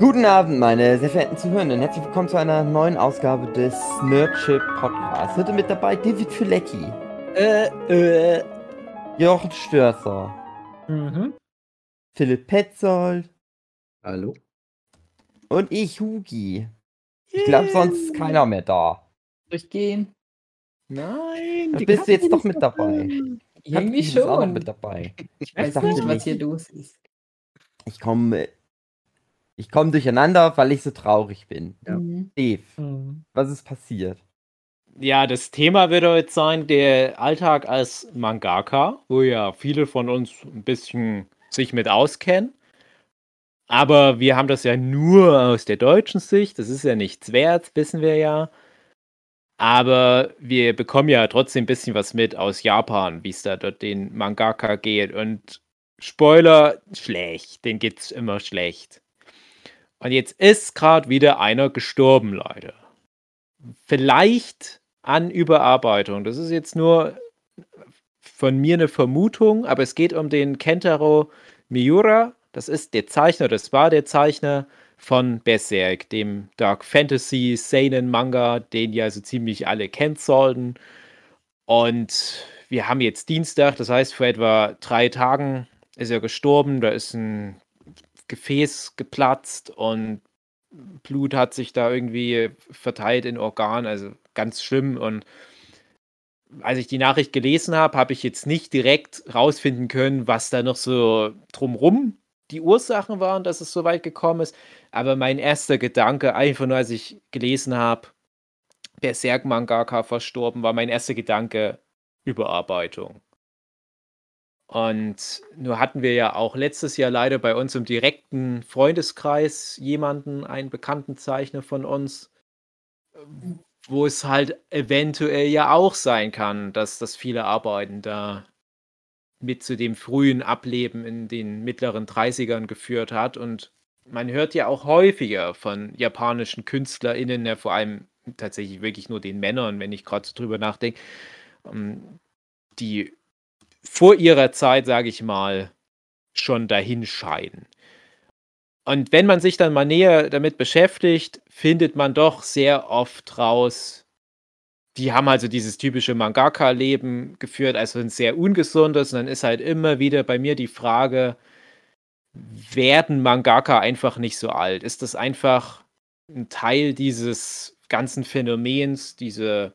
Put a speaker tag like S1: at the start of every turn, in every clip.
S1: Guten Abend, meine sehr verehrten Zuhörenden. Herzlich willkommen zu einer neuen Ausgabe des Nerdship Podcasts. Heute mit dabei David Filecki.
S2: Äh, äh.
S1: Jochen Störzer.
S2: Mhm.
S1: Philipp Petzold.
S3: Hallo.
S1: Und ich, Hugi. Ich glaube, sonst ist keiner mehr da.
S2: Durchgehen. Nein.
S1: Dann bist du jetzt doch mit dabei.
S2: Irgendwie
S1: ist auch noch
S2: schon.
S1: mit dabei.
S2: Ich weiß
S1: dachte
S2: nicht, was hier los ist.
S1: Ich komme ich komm durcheinander, weil ich so traurig bin.
S3: Ja.
S2: Mhm.
S1: Dave,
S2: Mhm.
S1: was ist passiert?
S4: Ja, das Thema wird heute sein, der Alltag als Mangaka, wo ja viele von uns ein bisschen sich mit auskennen. Aber wir haben das ja nur aus der deutschen Sicht, das ist ja nichts wert, wissen wir ja. Aber wir bekommen ja trotzdem ein bisschen was mit aus Japan, wie es da dort den Mangaka geht. Und Spoiler, schlecht, den geht's immer schlecht. Und jetzt ist gerade wieder einer gestorben, leider vielleicht an Überarbeitung. Das ist jetzt nur von mir eine Vermutung, aber es geht um den Kentaro Miura. Das ist der Zeichner, das war der Zeichner von Berserk, dem Dark Fantasy Seinen Manga, den ja so ziemlich alle kennen sollten. Und wir haben jetzt Dienstag, das heißt vor etwa drei Tagen ist er gestorben. Da ist ein Gefäß geplatzt und Blut hat sich da irgendwie verteilt in Organen, also ganz schlimm. Und als ich die Nachricht gelesen habe, habe ich jetzt nicht direkt rausfinden können, was da noch so drumrum die Ursachen waren, dass es so weit gekommen ist. Aber mein erster Gedanke, einfach nur als ich gelesen habe, Berserk Mangaka verstorben, war mein erster Gedanke Überarbeitung. Und nur hatten wir ja auch letztes Jahr leider bei uns im direkten Freundeskreis jemanden, einen bekannten Zeichner von uns, wo es halt eventuell ja auch sein kann, dass das viele Arbeiten da mit zu dem frühen Ableben in den mittleren 30ern geführt hat. Und man hört ja auch häufiger von japanischen KünstlerInnen, ja vor allem tatsächlich wirklich nur den Männern, wenn ich gerade so drüber nachdenke, ähm, die vor ihrer Zeit, sage ich mal, schon dahin scheiden. Und wenn man sich dann mal näher damit beschäftigt, findet man doch sehr oft raus, die haben also dieses typische Mangaka-Leben geführt, also ein sehr ungesundes. Und dann ist halt immer wieder bei mir die Frage, werden Mangaka einfach nicht so alt? Ist das einfach ein Teil dieses ganzen Phänomens, diese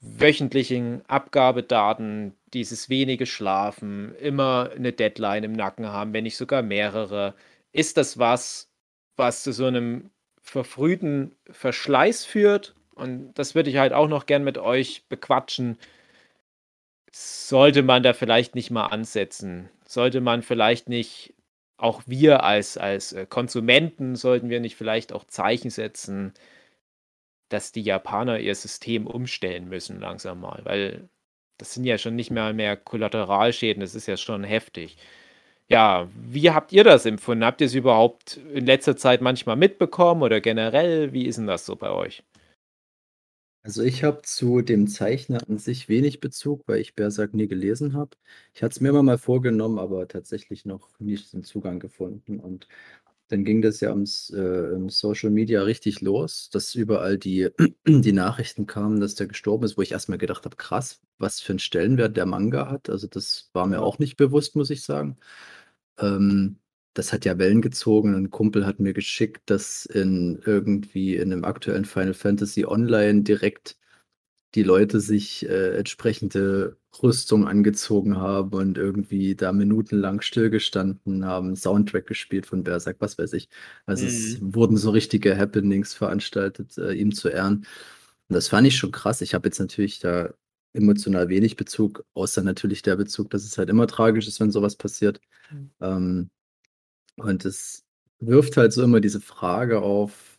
S4: wöchentlichen Abgabedaten, dieses wenige Schlafen, immer eine Deadline im Nacken haben, wenn nicht sogar mehrere. Ist das was, was zu so einem verfrühten Verschleiß führt? Und das würde ich halt auch noch gern mit euch bequatschen. Sollte man da vielleicht nicht mal ansetzen? Sollte man vielleicht nicht, auch wir als, als äh, Konsumenten, sollten wir nicht vielleicht auch Zeichen setzen, dass die Japaner ihr System umstellen müssen langsam mal, weil das sind ja schon nicht mehr mehr Kollateralschäden, das ist ja schon heftig. Ja, wie habt ihr das empfunden? Habt ihr es überhaupt in letzter Zeit manchmal mitbekommen oder generell? Wie ist denn das so bei euch?
S3: Also ich habe zu dem Zeichner an sich wenig Bezug, weil ich Berserk nie gelesen habe. Ich hatte es mir immer mal vorgenommen, aber tatsächlich noch nicht den Zugang gefunden. Und dann ging das ja ums, äh, im Social Media richtig los, dass überall die, die Nachrichten kamen, dass der gestorben ist, wo ich erstmal gedacht habe, krass, was für einen Stellenwert der Manga hat. Also das war mir auch nicht bewusst, muss ich sagen. Ähm, das hat ja Wellen gezogen. Ein Kumpel hat mir geschickt, dass in irgendwie in einem aktuellen Final Fantasy Online direkt die Leute sich äh, entsprechende Rüstung angezogen haben und irgendwie da minutenlang stillgestanden haben, Soundtrack gespielt von Berserk, was weiß ich. Also es wurden so richtige Happenings veranstaltet, äh, ihm zu ehren. Und das fand ich schon krass. Ich habe jetzt natürlich da emotional wenig Bezug, außer natürlich der Bezug, dass es halt immer tragisch ist, wenn sowas passiert.
S2: Mhm.
S3: Ähm, und es wirft halt so immer diese Frage auf,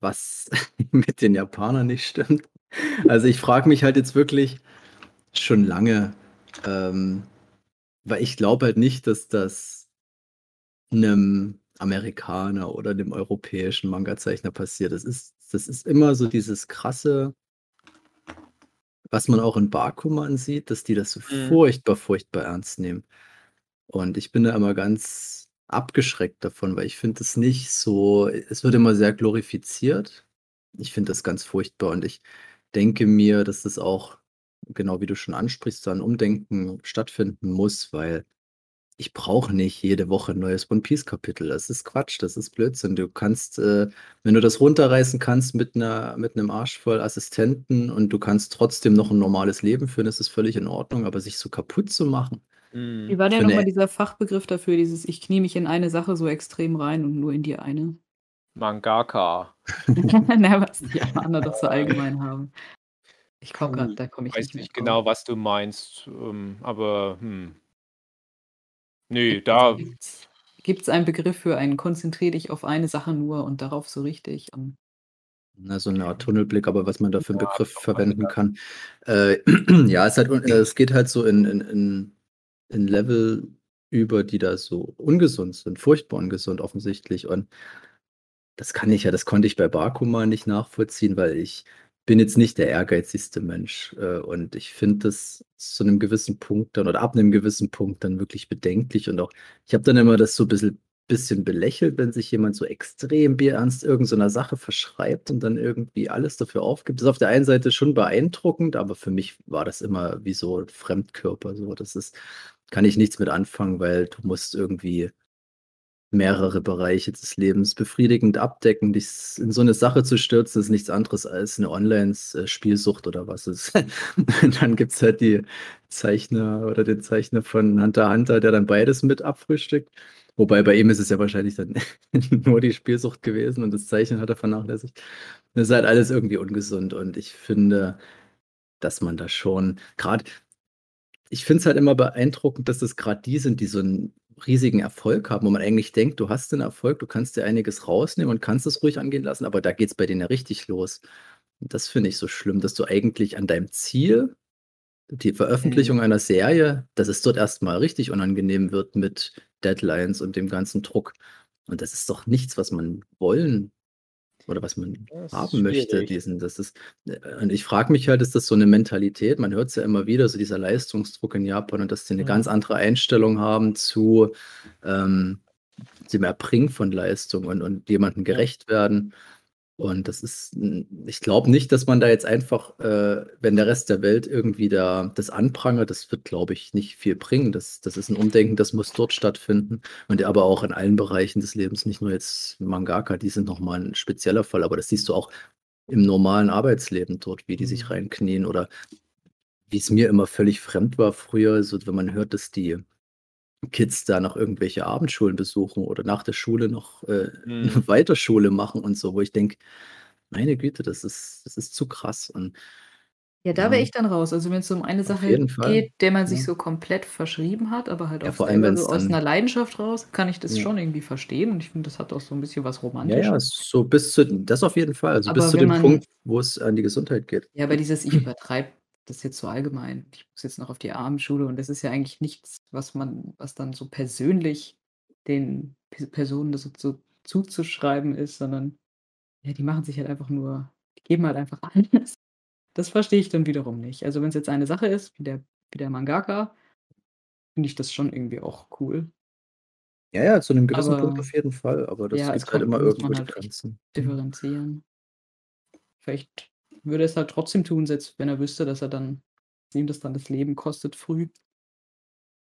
S3: was mit den Japanern nicht stimmt. Also ich frage mich halt jetzt wirklich schon lange, ähm, weil ich glaube halt nicht, dass das einem Amerikaner oder dem europäischen Manga-Zeichner passiert. Das ist, das ist immer so dieses krasse, was man auch in Bakuman sieht, dass die das so
S4: Mhm.
S3: furchtbar, furchtbar ernst nehmen. Und ich bin da immer ganz abgeschreckt davon, weil ich finde es nicht so es wird immer sehr glorifiziert. Ich finde das ganz furchtbar und ich denke mir, dass das auch, genau wie du schon ansprichst, da 'n Umdenken stattfinden muss, weil ich brauche nicht jede Woche 'n neues One-Piece-Kapitel. Das ist Quatsch, das ist Blödsinn. Du kannst, äh wenn du das runterreißen kannst mit 'ner mit 'nem Arsch voll Assistenten und du kannst trotzdem noch 'n normales Leben führen, ist das völlig in Ordnung, aber sich so kaputt zu machen
S4: Mhm.
S2: Wie war denn
S3: für
S2: noch mal
S3: 'ne
S2: dieser Fachbegriff dafür, dieses: „Ich knie mich in eine Sache so extrem rein und nur in die eine?“
S4: Mangaka.
S2: Na, was die Japaner doch so allgemein haben. Ich komme
S4: Puh,
S2: grad da komme ich
S4: weiß
S2: nicht
S4: nicht genau, was du meinst, ähm, aber, hm. Ne,
S2: Gibt's
S4: da
S2: gibt's gibt's einen Begriff für ein konzentrier dich auf eine Sache nur und darauf so richtig und
S3: Na, so 'ne Art Tunnelblick, aber was man da für 'n
S4: Ja,
S3: Begriff verwenden kann. Äh, ja, es halt äh, es geht halt so in in in in Level über, die da so ungesund sind, furchtbar ungesund offensichtlich und das kann ich ja das konnte ich bei Bakuman nicht nachvollziehen, weil ich bin jetzt nicht der ehrgeizigste Mensch, äh, und ich finde das zu 'nem gewissen Punkt dann oder ab 'nem gewissen Punkt dann wirklich bedenklich und auch ich habe dann immer das so bissel bisschen belächelt, wenn sich jemand so extrem bierernst irgend so Sache verschreibt und dann irgendwie alles dafür aufgibt. Das ist auf der einen Seite schon beeindruckend, aber für mich war das immer wie so 'n Fremdkörper so. Das ist kann ich nichts mit anfangen, weil du musst irgendwie mehrere Bereiche des Lebens befriedigend abdecken. Dich in so 'ne Sache zu stürzen, ist nichts anderes als 'ne Onlines äh, Spielsucht oder was es und dann gibt's halt die Zeichner oder den Zeichner von Hunter Hunter, der dann beides mit abfrühstückt. Wobei bei ihm ist es ja wahrscheinlich dann nur die Spielsucht gewesen und das Zeichnen hat er vernachlässigt. Das ist halt alles irgendwie ungesund und ich finde, dass man da schon grad ich finde es halt immer beeindruckend, dass es grad die sind, die so 'n riesigen Erfolg haben, wo man eigentlich denkt, du hast den Erfolg, du kannst dir einiges rausnehmen und kannst es ruhig angehen lassen, aber da geht's bei denen ja richtig los. Und das finde ich so schlimm, dass du eigentlich an deinem Ziel die Veröffentlichung
S2: Mhm.
S3: einer Serie dass es dort erst mal richtig unangenehm wird mit Deadlines und dem ganzen Druck. Und das ist doch nichts, was man wollen oder was man haben möchte,
S4: schwierig.
S3: diesen das ist äh, und ich frage mich halt, ist das so 'ne Mentalität? Man hört's ja immer wieder, so dieser Leistungsdruck in Japan und dass die 'ne ganz
S2: Mhm.
S3: andere Einstellung haben zu, ähm, dem Erbringen von Leistung und und jemandem gerecht werden. Und das ist ich glaube nicht, dass man da jetzt einfach, äh, wenn der Rest der Welt irgendwie da das anprangert, das wird, glaube ich, nicht viel bringen. Das das ist 'n Umdenken, das muss dort stattfinden und aber auch in allen Bereichen des Lebens, nicht nur jetzt Mangaka, die sind noch mal 'n spezieller Fall, aber das siehst du auch im normalen Arbeitsleben dort, wie die sich
S2: Mhm.
S3: reinknien oder wie's mir immer völlig fremd war früher, so wenn man hört, dass die Kids da noch irgendwelche Abendschulen besuchen oder nach der Schule noch, äh,
S4: Mhm.
S3: 'ne Weiterschule machen und so, wo ich denke: „Meine Güte, das ist das ist zu krass.“ Und
S2: Ja, da wäre
S3: ja.
S2: ich dann raus. Also, wenn's um eine Sache geht, der man sich
S3: ja.
S2: so komplett verschrieben hat, aber halt
S3: Ja, vor allem,
S2: so aus 'ner
S3: dann
S2: Leidenschaft raus, kann ich das
S3: Ja.
S2: schon irgendwie verstehen und ich finde, das hat auch so 'n bisschen was
S3: Ja, ja,
S2: Romantisches.
S3: so bis zu das auf jeden Fall, also bis
S2: Aber
S3: zu
S2: wenn
S3: dem Punkt,
S2: man
S3: wo es an die Gesundheit geht.
S2: Ja, aber dieses ich übertreibe das jetzt so allgemein. Ich muss jetzt noch auf die Abendschule und das ist ja eigentlich nichts, was man was dann so persönlich den P Personen das so zu zuzuschreiben ist, sondern ja, die machen sich halt einfach nur die geben halt einfach alles. Das verstehe ich dann wiederum nicht. Also, wenn's jetzt eine Sache ist, wie der wie der Mangaka, finde ich das schon irgendwie auch cool.
S3: Ja, ja, zu 'nem gewissen Punkt
S2: Aber
S3: auf jeden Fall, aber das
S2: ja, es
S3: gibt halt immer die
S2: halt
S3: Grenzen. Mhm.
S2: differenzieren. Vielleicht würde er's halt trotzdem tun, selbst wenn er wüsste, dass er dann ihm das dann das Leben kostet früh.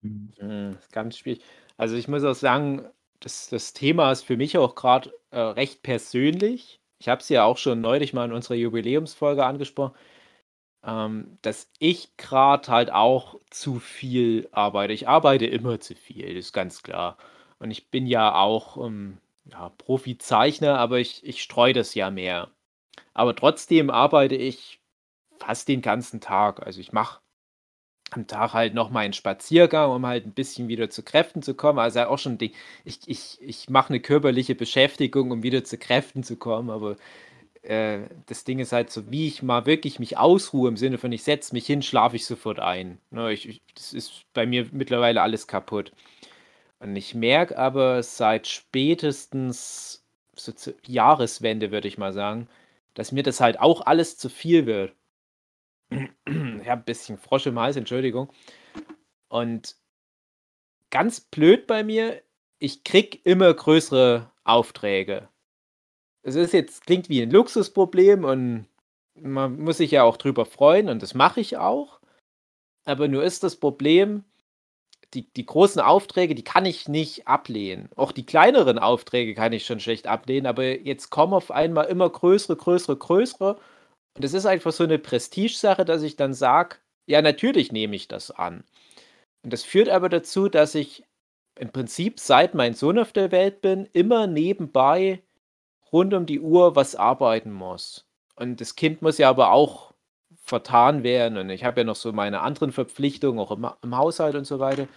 S3: Mhm.
S4: Ganz schwierig. Also, ich muss auch sagen, das das Thema ist für mich auch grad, äh, recht persönlich. Ich habe es ja auch schon neulich mal in unserer Jubiläumsfolge angesprochen, ähm, dass ich grad halt auch zu viel arbeite. Ich arbeite immer zu viel, ist ganz klar. Und ich bin ja auch, ähm, ja, Profizeichner, aber ich ich streue das ja mehr. Aber trotzdem arbeite ich fast den ganzen Tag. Also, ich mache am Tag halt noch meinen Spaziergang, um halt 'n bisschen wieder zu Kräften zu kommen. Also, auch schon Ding ich ich ich mache 'ne körperliche Beschäftigung, um wieder zu Kräften zu kommen, aber, äh, das Ding ist halt so, wie ich mal wirklich mich ausruhe im Sinne von, ich setze mich hin, schlafe ich sofort ein, ne? Ich ich das ist bei mir mittlerweile alles kaputt. Und ich merke aber seit spätestens so Jahreswende, würde ich mal sagen, dass mir das halt auch alles zu viel wird. Ich habe 'n bisschen Frosch im Hals, Entschuldigung. Und ganz blöd bei mir, ich krieg immer größere Aufträge. Es ist jetzt klingt wie ein Luxusproblem und man muss sich ja auch drüber freuen und das mache ich auch. Aber nur ist das Problem, die, die großen Aufträge, die kann ich nicht ablehnen. Auch die kleineren Aufträge kann ich schon schlecht ablehnen, aber jetzt kommen auf einmal immer größere, größere, größere. Und es ist einfach so eine Prestigesache, dass ich dann sage, ja, natürlich nehme ich das an. Und das führt aber dazu, dass ich im Prinzip, seit mein Sohn auf der Welt bin, immer nebenbei rund um die Uhr was arbeiten muss. Und das Kind muss ja aber auch vertan werden. Und ich habe ja noch so meine anderen Verpflichtungen, auch im, im Haushalt und so weiter.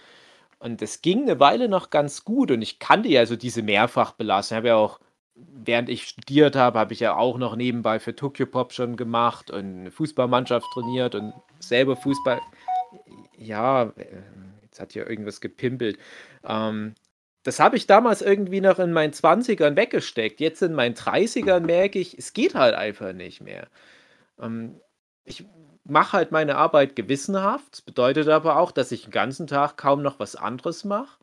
S4: Und das ging eine Weile noch ganz gut. Und ich kannte ja so diese Mehrfachbelastung. Ich habe ja auch, während ich studiert habe, habe ich ja auch noch nebenbei für Tokyo Pop schon gemacht und eine Fußballmannschaft trainiert und selber Fußball. Ja, jetzt hat hier irgendwas gepimpelt. Ähm, das habe ich damals irgendwie noch in meinen 20ern weggesteckt. Jetzt in meinen 30ern merke ich, es geht halt einfach nicht mehr. Ähm, ich mache halt meine Arbeit gewissenhaft. Das bedeutet aber auch, dass ich den ganzen Tag kaum noch was anderes mache.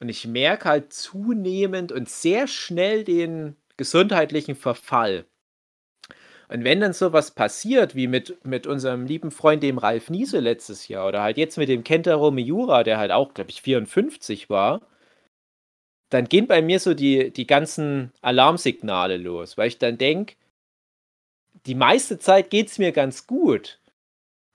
S4: Und ich merke halt zunehmend und sehr schnell den gesundheitlichen Verfall. Und wenn dann sowas passiert, wie mit, mit unserem lieben Freund, dem Ralf Niese letztes Jahr, oder halt jetzt mit dem Kentaro Miura, der halt auch, glaube ich, 54 war, dann gehen bei mir so die, die ganzen Alarmsignale los, weil ich dann denke, die meiste Zeit geht es mir ganz gut.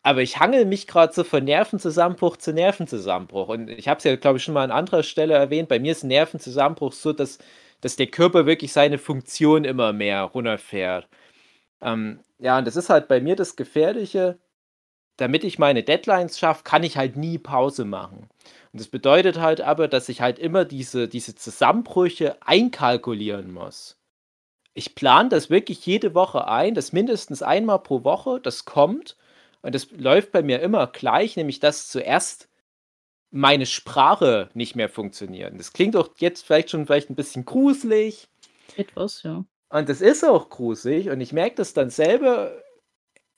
S4: Aber ich hangel mich gerade so von Nervenzusammenbruch zu Nervenzusammenbruch. Und ich habe es ja, glaube ich, schon mal an anderer Stelle erwähnt. Bei mir ist Nervenzusammenbruch so, dass, dass der Körper wirklich seine Funktion immer mehr runterfährt. Ähm, ja, und das ist halt bei mir das Gefährliche. Damit ich meine Deadlines schaffe, kann ich halt nie Pause machen. Und das bedeutet halt aber, dass ich halt immer diese, diese Zusammenbrüche einkalkulieren muss ich plane das wirklich jede Woche ein, dass mindestens einmal pro Woche das kommt. Und das läuft bei mir immer gleich, nämlich dass zuerst meine Sprache nicht mehr funktioniert. Das klingt auch jetzt vielleicht schon vielleicht ein bisschen gruselig.
S2: Etwas, ja.
S4: Und das ist auch gruselig. Und ich merke das dann selber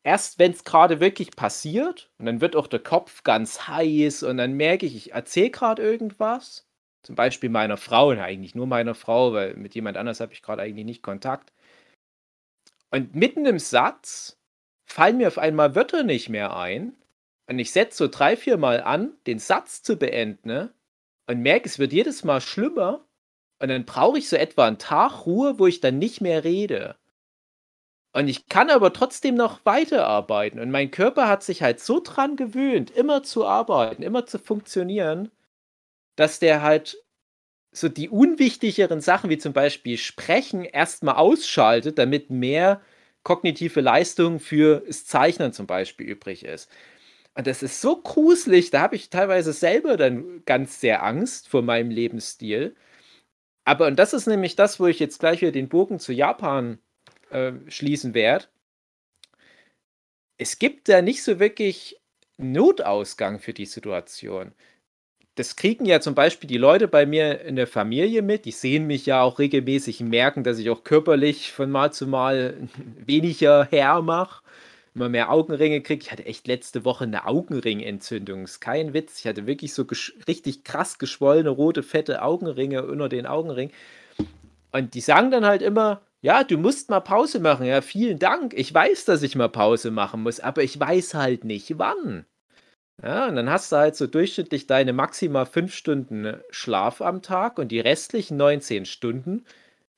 S4: erst, wenn es gerade wirklich passiert. Und dann wird auch der Kopf ganz heiß. Und dann merke ich, ich erzähle gerade irgendwas. Zum Beispiel meiner Frau, und eigentlich nur meiner Frau, weil mit jemand anders habe ich gerade eigentlich nicht Kontakt. Und mitten im Satz fallen mir auf einmal Wörter nicht mehr ein. Und ich setze so drei, vier Mal an, den Satz zu beenden. Ne? Und merke, es wird jedes Mal schlimmer. Und dann brauche ich so etwa einen Tag Ruhe, wo ich dann nicht mehr rede. Und ich kann aber trotzdem noch weiterarbeiten. Und mein Körper hat sich halt so dran gewöhnt, immer zu arbeiten, immer zu funktionieren, dass der halt so die unwichtigeren Sachen, wie zum Beispiel Sprechen, erstmal ausschaltet, damit mehr kognitive Leistung für das Zeichnen zum Beispiel übrig ist. Und das ist so gruselig, da habe ich teilweise selber dann ganz sehr Angst vor meinem Lebensstil. Aber, und das ist nämlich das, wo ich jetzt gleich wieder den Bogen zu Japan äh, schließen werde. Es gibt da nicht so wirklich Notausgang für die Situation das kriegen ja zum Beispiel die Leute bei mir in der Familie mit. Die sehen mich ja auch regelmäßig, merken, dass ich auch körperlich von Mal zu Mal weniger hermache, immer mehr Augenringe kriege. Ich hatte echt letzte Woche eine Augenringentzündung. Ist kein Witz. Ich hatte wirklich so richtig krass geschwollene, rote, fette Augenringe unter den Augenringen. Und die sagen dann halt immer, ja, du musst mal Pause machen. Ja, vielen Dank. Ich weiß, dass ich mal Pause machen muss, aber ich weiß halt nicht wann. Ja, und dann hast du halt so durchschnittlich deine maximal fünf Stunden ne, Schlaf am Tag und die restlichen 19 Stunden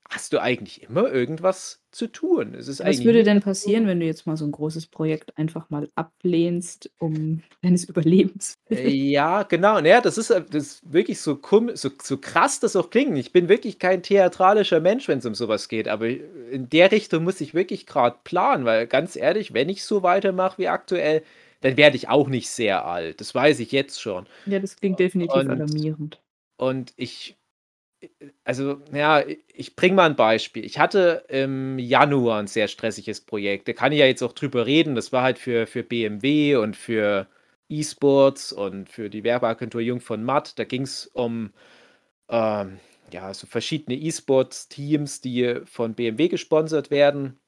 S4: hast du eigentlich immer irgendwas zu tun.
S2: Was würde denn passieren, wenn du jetzt mal so ein großes Projekt einfach mal ablehnst, um deines Überlebens
S4: äh, Ja, genau. Naja, das ist, äh, das ist wirklich so, so, so krass das auch klingt. Ich bin wirklich kein theatralischer Mensch, wenn es um sowas geht, aber in der Richtung muss ich wirklich gerade planen, weil ganz ehrlich, wenn ich so weitermache wie aktuell, dann werde ich auch nicht sehr alt. Das weiß ich jetzt schon.
S2: Ja, das klingt definitiv und, alarmierend.
S4: Und ich, also, ja, ich bringe mal ein Beispiel. Ich hatte im Januar ein sehr stressiges Projekt. Da kann ich ja jetzt auch drüber reden. Das war halt für, für BMW und für E-Sports und für die Werbeagentur Jung von Matt. Da ging es um ähm, ja, so verschiedene E-Sports-Teams, die von BMW gesponsert werden.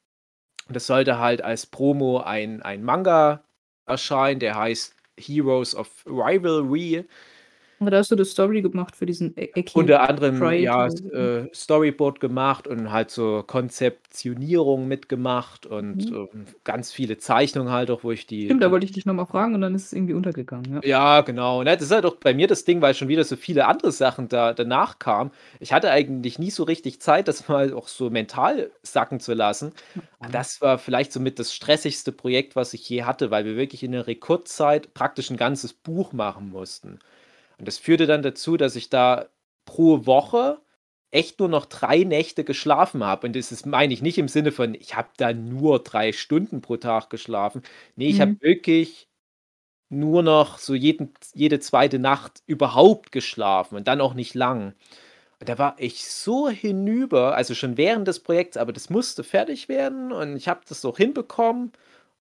S4: das sollte halt als Promo ein, ein Manga erscheint, der heißt Heroes of Rivalry.
S2: Da hast du das Story gemacht für diesen E Eki
S4: Unter anderem, ja, äh, Storyboard gemacht und halt so Konzeptionierung mitgemacht und,
S2: Mhm.
S4: ähm, ganz viele Zeichnungen halt auch, wo ich die
S2: Stimmt, da wollte ich dich noch mal fragen und dann ist es irgendwie untergegangen, ja.
S4: Ja, genau. Das ist halt auch bei mir das Ding, weil schon wieder so viele andere Sachen da danach kamen. Ich hatte eigentlich nie so richtig Zeit, das mal auch so mental sacken zu lassen. Und das war vielleicht somit das stressigste Projekt, was ich je hatte, weil wir wirklich in 'ner Rekordzeit praktisch 'n ganzes Buch machen mussten. Und das führte dann dazu, dass ich da pro Woche echt nur noch 3 Nächte geschlafen habe. Und das ist meine ich nicht im Sinne von, ich habe da nur 3 Stunden pro Tag geschlafen. Ne, ich habe
S2: Mhm.
S4: wirklich nur noch so jeden jede zweite Nacht überhaupt geschlafen und dann auch nicht lang. Und da war ich so hinüber, also schon während des Projekts, aber das musste fertig werden und ich habe das auch hinbekommen.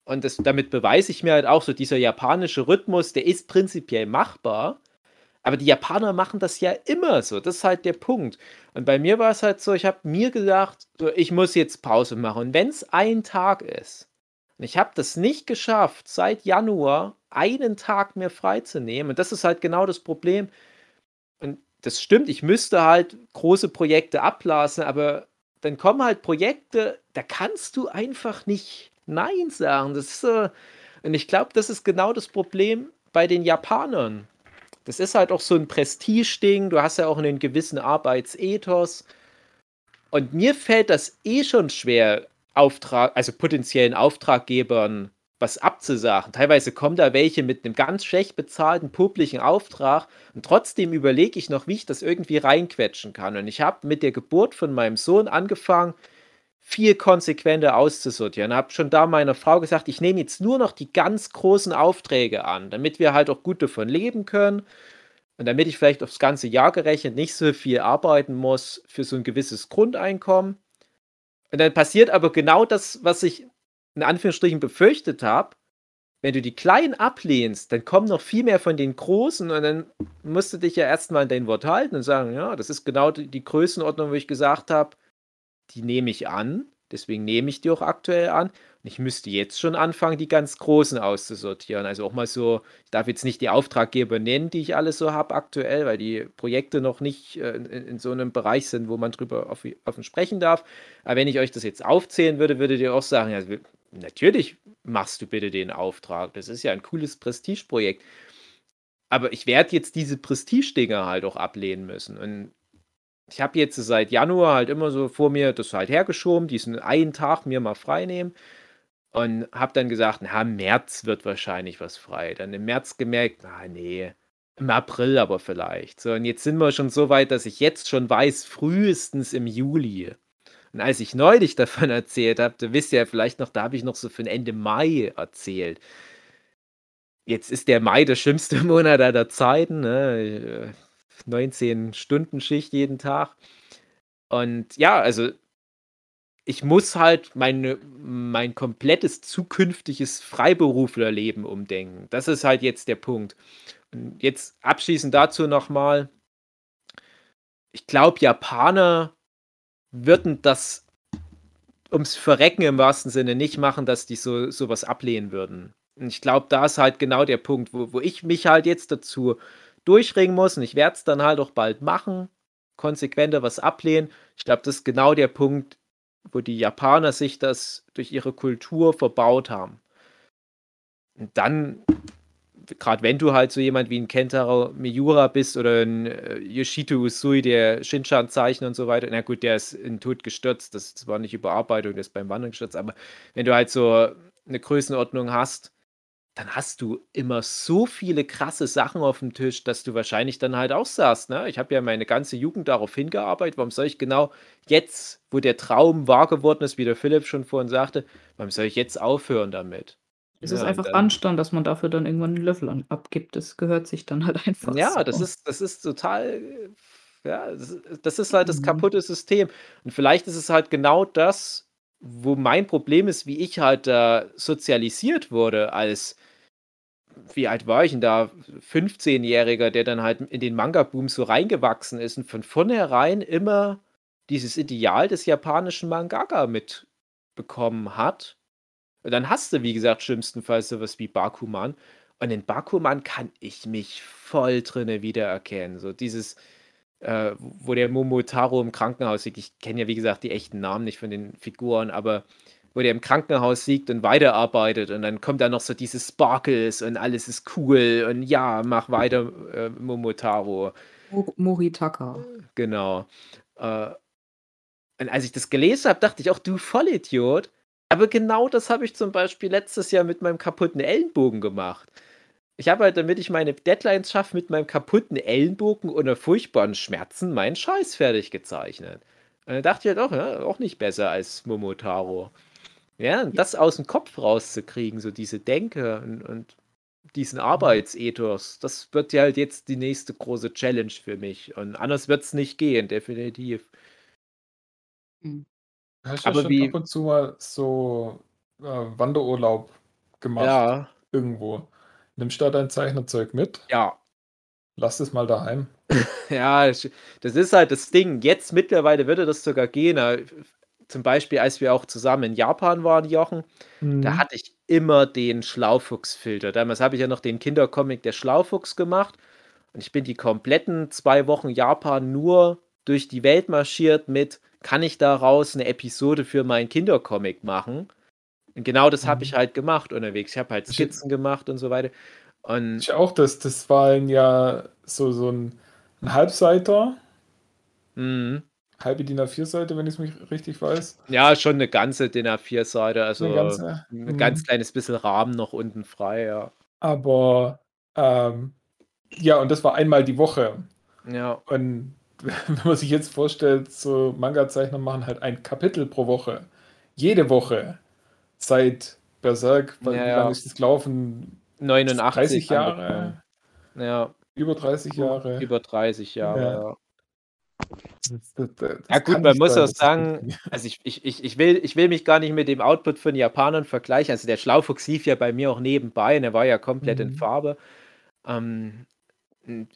S4: Und das damit beweise ich mir halt auch so, dieser japanische Rhythmus, der ist prinzipiell machbar. Aber die Japaner machen das ja immer so. Das ist halt der Punkt. Und bei mir war es halt so, ich habe mir gedacht, ich muss jetzt Pause machen. Und wenn's ein Tag ist und ich habe das nicht geschafft, seit Januar einen Tag mir freizunehmen. Und das ist halt genau das Problem. Und das stimmt, ich müsste halt große Projekte abblasen, aber dann kommen halt Projekte, da kannst du einfach nicht nein sagen. Das ist, äh und ich glaube, das ist genau das Problem bei den Japanern. Das ist halt auch so 'n Prestigeding. Du hast ja auch 'nen gewissen Arbeitsethos. Und mir fällt das eh schon schwer, Auftrag also potenziellen Auftraggebern was abzusagen. Teilweise kommen da welche mit 'nem ganz schlecht bezahlten publiken Auftrag und trotzdem überlege ich noch, wie ich das irgendwie reinquetschen kann. Und ich habe mit der Geburt von meinem Sohn angefangen, viel konsequenter auszusortieren. Habe schon da meiner Frau gesagt: „Ich nehme jetzt nur noch die ganz großen Aufträge an, damit wir halt auch gut davon leben können und damit ich vielleicht aufs ganze Jahr gerechnet nicht so viel arbeiten muss für so 'n gewisses Grundeinkommen.“ Und dann passiert aber genau das, was ich in Anführungsstrichen befürchtet habe. Wenn du die Kleinen ablehnst, dann kommen noch viel mehr von den Großen und dann musst du dich ja erst mal an dein Wort halten und sagen: „Ja, das ist genau die Größenordnung, wo ich gesagt habe, die nehme ich an. Deswegen nehme ich die auch aktuell an. Und ich müsste jetzt schon anfangen, die ganz Großen auszusortieren.“ Also auch mal so ich darf jetzt nicht die Auftraggeber nennen, die ich alle so habe aktuell, weil die Projekte noch nicht, äh, in in so 'nem Bereich sind, wo man drüber offi offen sprechen darf. Aber wenn ich euch das jetzt aufzählen würde, würdet ihr auch sagen: „Ja, natürlich machst du bitte den Auftrag. Das ist ja 'n cooles Prestigeprojekt.“ Aber ich werde jetzt diese Prestigedinger halt auch ablehnen müssen. Und ich habe jetzt seit Januar halt immer so vor mir das halt hergeschoben, diesen einen Tag mir mal freinehmen und habe dann gesagt: „Na, März wird wahrscheinlich was frei.“ Dann im März gemerkt: „Ah, ne, im April aber vielleicht.“ So, und jetzt sind wir schon so weit, dass ich jetzt schon weiß, frühestens im Juli. Und als ich neulich davon erzählt habe, da wisst ja vielleicht noch, da habe ich noch so von Ende Mai erzählt. Jetzt ist der Mai der schlimmste Monat aller Zeiten, ne? Äh, 19-Stunden-Schicht jeden Tag. Und ja, also ich muss halt meine mein komplettes zukünftiges Freiberuflerleben umdenken. Das ist halt jetzt der Punkt. Und jetzt abschließend dazu noch mal ich glaube, Japaner würden das ums Verrecken im wahrsten Sinne nicht machen, dass die so so was ablehnen würden. Und ich glaube, da ist halt genau der Punkt, wo wo ich mich halt jetzt dazu durchringen muss und ich werde es dann halt auch bald machen, konsequenter was ablehnen. Ich glaube, das ist genau der Punkt, wo die Japaner sich das durch ihre Kultur verbaut haben. Und dann grad wenn du halt so jemand wie 'n Kentaro Miura bist oder 'n, äh, Yoshito Usui, der Shin-chan zeichnet und so weiter. Na gut, der ist in Tod gestürzt. Das war nicht Überarbeitung, der ist beim Wandern gestürzt. Aber wenn du halt so 'ne Größenordnung hast, dann hast du immer so viele krasse Sachen aufm Tisch, dass du wahrscheinlich dann halt auch sagst, ne: „Ich habe ja meine ganze Jugend darauf hingearbeitet. Warum soll ich genau jetzt, wo der Traum wahr geworden ist, wie der Philipp schon vorhin sagte warum soll ich jetzt aufhören damit?“
S2: Es ist
S4: Ja, und
S2: einfach
S4: dann
S2: Anstand, dass man dafür dann irgendwann 'n Löffel an abgibt. Das gehört sich dann halt einfach
S4: Ja, das
S2: so.
S4: ist das ist total ja, das ist das ist halt das
S2: Mhm.
S4: kaputte System. Und vielleicht ist es halt genau das, wo mein Problem ist, wie ich halt da sozialisiert wurde als wie alt war ich denn da? 15-Jähriger, der dann halt in den Manga-Boom so reingewachsen ist und von vornherein immer dieses Ideal des japanischen Mangaka mitbekommen hat. Und dann hast du, wie gesagt, schlimmstenfalls so was wie Bakuman. Und in Bakuman kann ich mich voll drinne wiedererkennen. So dieses, äh, wo der Momotaro im Krankenhaus liegt. Ich kenne ja, wie gesagt, die echten Namen nicht von den Figuren, aber wo der im Krankenhaus liegt und weiterarbeitet und dann kommt da noch so diese Sparkles und alles ist cool und ja, mach weiter, äh, Momotaro.
S2: Moritaka.
S4: Genau. Äh, und als ich das gelesen habe, dachte ich auch, du Vollidiot. Aber genau das habe ich zum Beispiel letztes Jahr mit meinem kaputten Ellenbogen gemacht. Ich habe halt, damit ich meine Deadlines schaffe, mit meinem kaputten Ellenbogen und furchtbaren Schmerzen meinen Scheiß fertig gezeichnet. Und dann dachte ich halt auch, ja, auch nicht besser als Momotaro. Ja, das aus dem Kopf rauszukriegen, so diese Denke und, und diesen Arbeitsethos, das wird ja halt jetzt die nächste große Challenge für mich. Und anders wird es nicht gehen, definitiv.
S5: Mhm. Hast du Aber schon wie, ab und zu mal so äh, Wanderurlaub gemacht?
S4: Ja.
S5: Irgendwo. Nimmst du da dein Zeichnerzeug mit?
S4: Ja.
S5: Lass es mal daheim.
S4: ja, das ist halt das Ding. Jetzt mittlerweile würde das sogar gehen. Zum Beispiel, als wir auch zusammen in Japan waren, Jochen, mhm. da hatte ich immer den Schlaufuchsfilter. Damals habe ich ja noch den Kindercomic der Schlaufuchs gemacht. Und ich bin die kompletten zwei Wochen Japan nur durch die Welt marschiert mit, kann ich daraus eine Episode für meinen Kindercomic machen? Und genau das habe ich mhm. halt gemacht unterwegs. Ich habe halt Skizzen gemacht und so weiter. Und
S5: ich auch, das, das war ja so, so ein, ein Halbseiter.
S4: Mhm.
S5: Halbe DIN A4-Seite, wenn ich es mich richtig weiß.
S4: Ja, schon eine ganze DIN A4-Seite, also ganze, ein mhm. ganz kleines bisschen Rahmen noch unten frei, ja.
S5: Aber ähm, ja, und das war einmal die Woche.
S4: Ja.
S5: Und wenn man sich jetzt vorstellt, so Manga-Zeichner machen halt ein Kapitel pro Woche. Jede Woche. Seit Berserk,
S4: ja, wie
S5: lange ist das gelaufen?
S4: 89
S5: 30 Jahre.
S4: Ja.
S5: Über 30 Jahre.
S4: Über 30 Jahre, ja. ja.
S5: Das, das, das
S4: ja gut, man muss auch sagen, also ich, ich, ich, ich, will, ich will mich gar nicht mit dem Output von Japanern vergleichen. Also der Schlaufuchs lief ja bei mir auch nebenbei und er war ja komplett mhm. in Farbe. Ähm,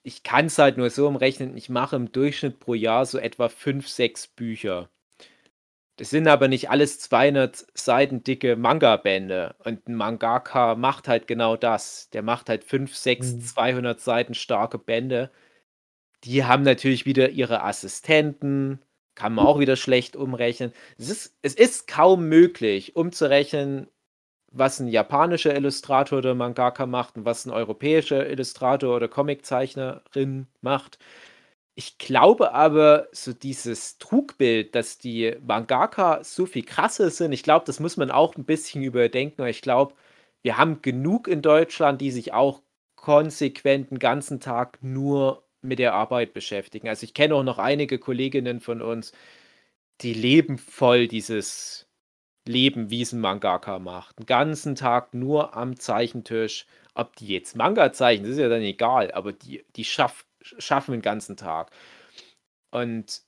S4: ich kann es halt nur so umrechnen, ich mache im Durchschnitt pro Jahr so etwa fünf, sechs Bücher. Das sind aber nicht alles 200 Seiten dicke Manga-Bände. Und ein Mangaka macht halt genau das. Der macht halt 5, 6, mhm. 200 Seiten starke Bände. Die haben natürlich wieder ihre Assistenten, kann man auch wieder schlecht umrechnen. Es ist, es ist kaum möglich, umzurechnen, was ein japanischer Illustrator oder Mangaka macht und was ein europäischer Illustrator oder Comiczeichnerin macht. Ich glaube aber, so dieses Trugbild, dass die Mangaka so viel krasser sind, ich glaube, das muss man auch ein bisschen überdenken. Ich glaube, wir haben genug in Deutschland, die sich auch konsequent den ganzen Tag nur mit der Arbeit beschäftigen. Also ich kenne auch noch einige Kolleginnen von uns, die leben voll dieses Leben, wie es ein Mangaka macht. Den ganzen Tag nur am Zeichentisch. Ob die jetzt Manga zeichnen, das ist ja dann egal, aber die, die schaff, schaffen den ganzen Tag. Und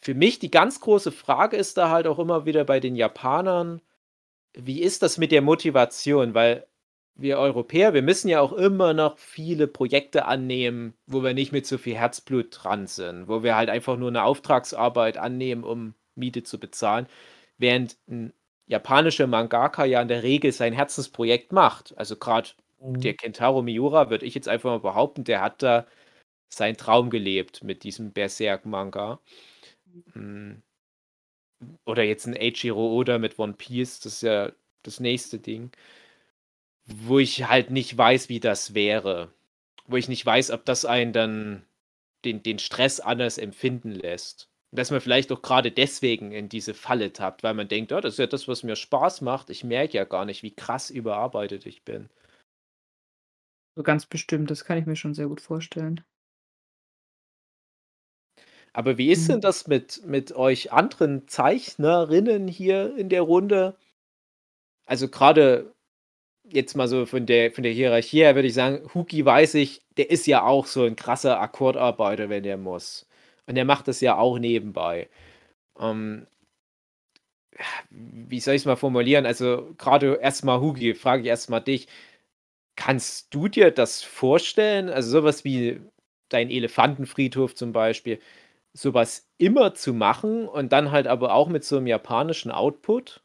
S4: für mich die ganz große Frage ist da halt auch immer wieder bei den Japanern, wie ist das mit der Motivation? Weil wir Europäer, wir müssen ja auch immer noch viele Projekte annehmen, wo wir nicht mit so viel Herzblut dran sind, wo wir halt einfach nur eine Auftragsarbeit annehmen, um Miete zu bezahlen. Während ein japanischer Mangaka ja in der Regel sein Herzensprojekt macht. Also gerade mhm. der Kentaro Miura, würde ich jetzt einfach mal behaupten, der hat da seinen Traum gelebt mit diesem Berserk-Manga. Mhm. Oder jetzt ein Eiichiro Oda mit One Piece, das ist ja das nächste Ding. Wo ich halt nicht weiß, wie das wäre. Wo ich nicht weiß, ob das einen dann den, den Stress anders empfinden lässt. Dass man vielleicht auch gerade deswegen in diese Falle tappt, weil man denkt, oh, das ist ja das, was mir Spaß macht. Ich merke ja gar nicht, wie krass überarbeitet ich bin.
S2: So ganz bestimmt, das kann ich mir schon sehr gut vorstellen.
S4: Aber wie ist denn mhm. das mit, mit euch anderen Zeichnerinnen hier in der Runde? Also gerade jetzt mal so von der, von der Hierarchie her würde ich sagen, Huki weiß ich, der ist ja auch so ein krasser Akkordarbeiter, wenn der muss. Und er macht das ja auch nebenbei. Ähm, wie soll ich es mal formulieren? Also, gerade erstmal, Hugi, frage ich erstmal dich. Kannst du dir das vorstellen? Also, sowas wie dein Elefantenfriedhof zum Beispiel, sowas immer zu machen und dann halt aber auch mit so einem japanischen Output?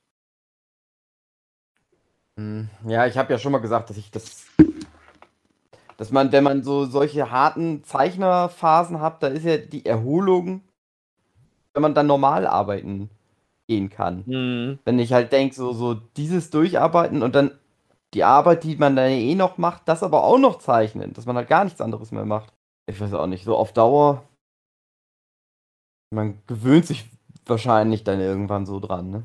S1: Hm, ja, ich habe ja schon mal gesagt, dass ich das Dass man, wenn man so solche harten Zeichnerphasen hat, da ist ja die Erholung, wenn man dann normal arbeiten gehen kann.
S4: Mhm.
S1: Wenn ich halt denke, so, so dieses Durcharbeiten und dann die Arbeit, die man dann eh noch macht, das aber auch noch zeichnen, dass man halt gar nichts anderes mehr macht. Ich weiß auch nicht, so auf Dauer. Man gewöhnt sich wahrscheinlich dann irgendwann so dran, ne?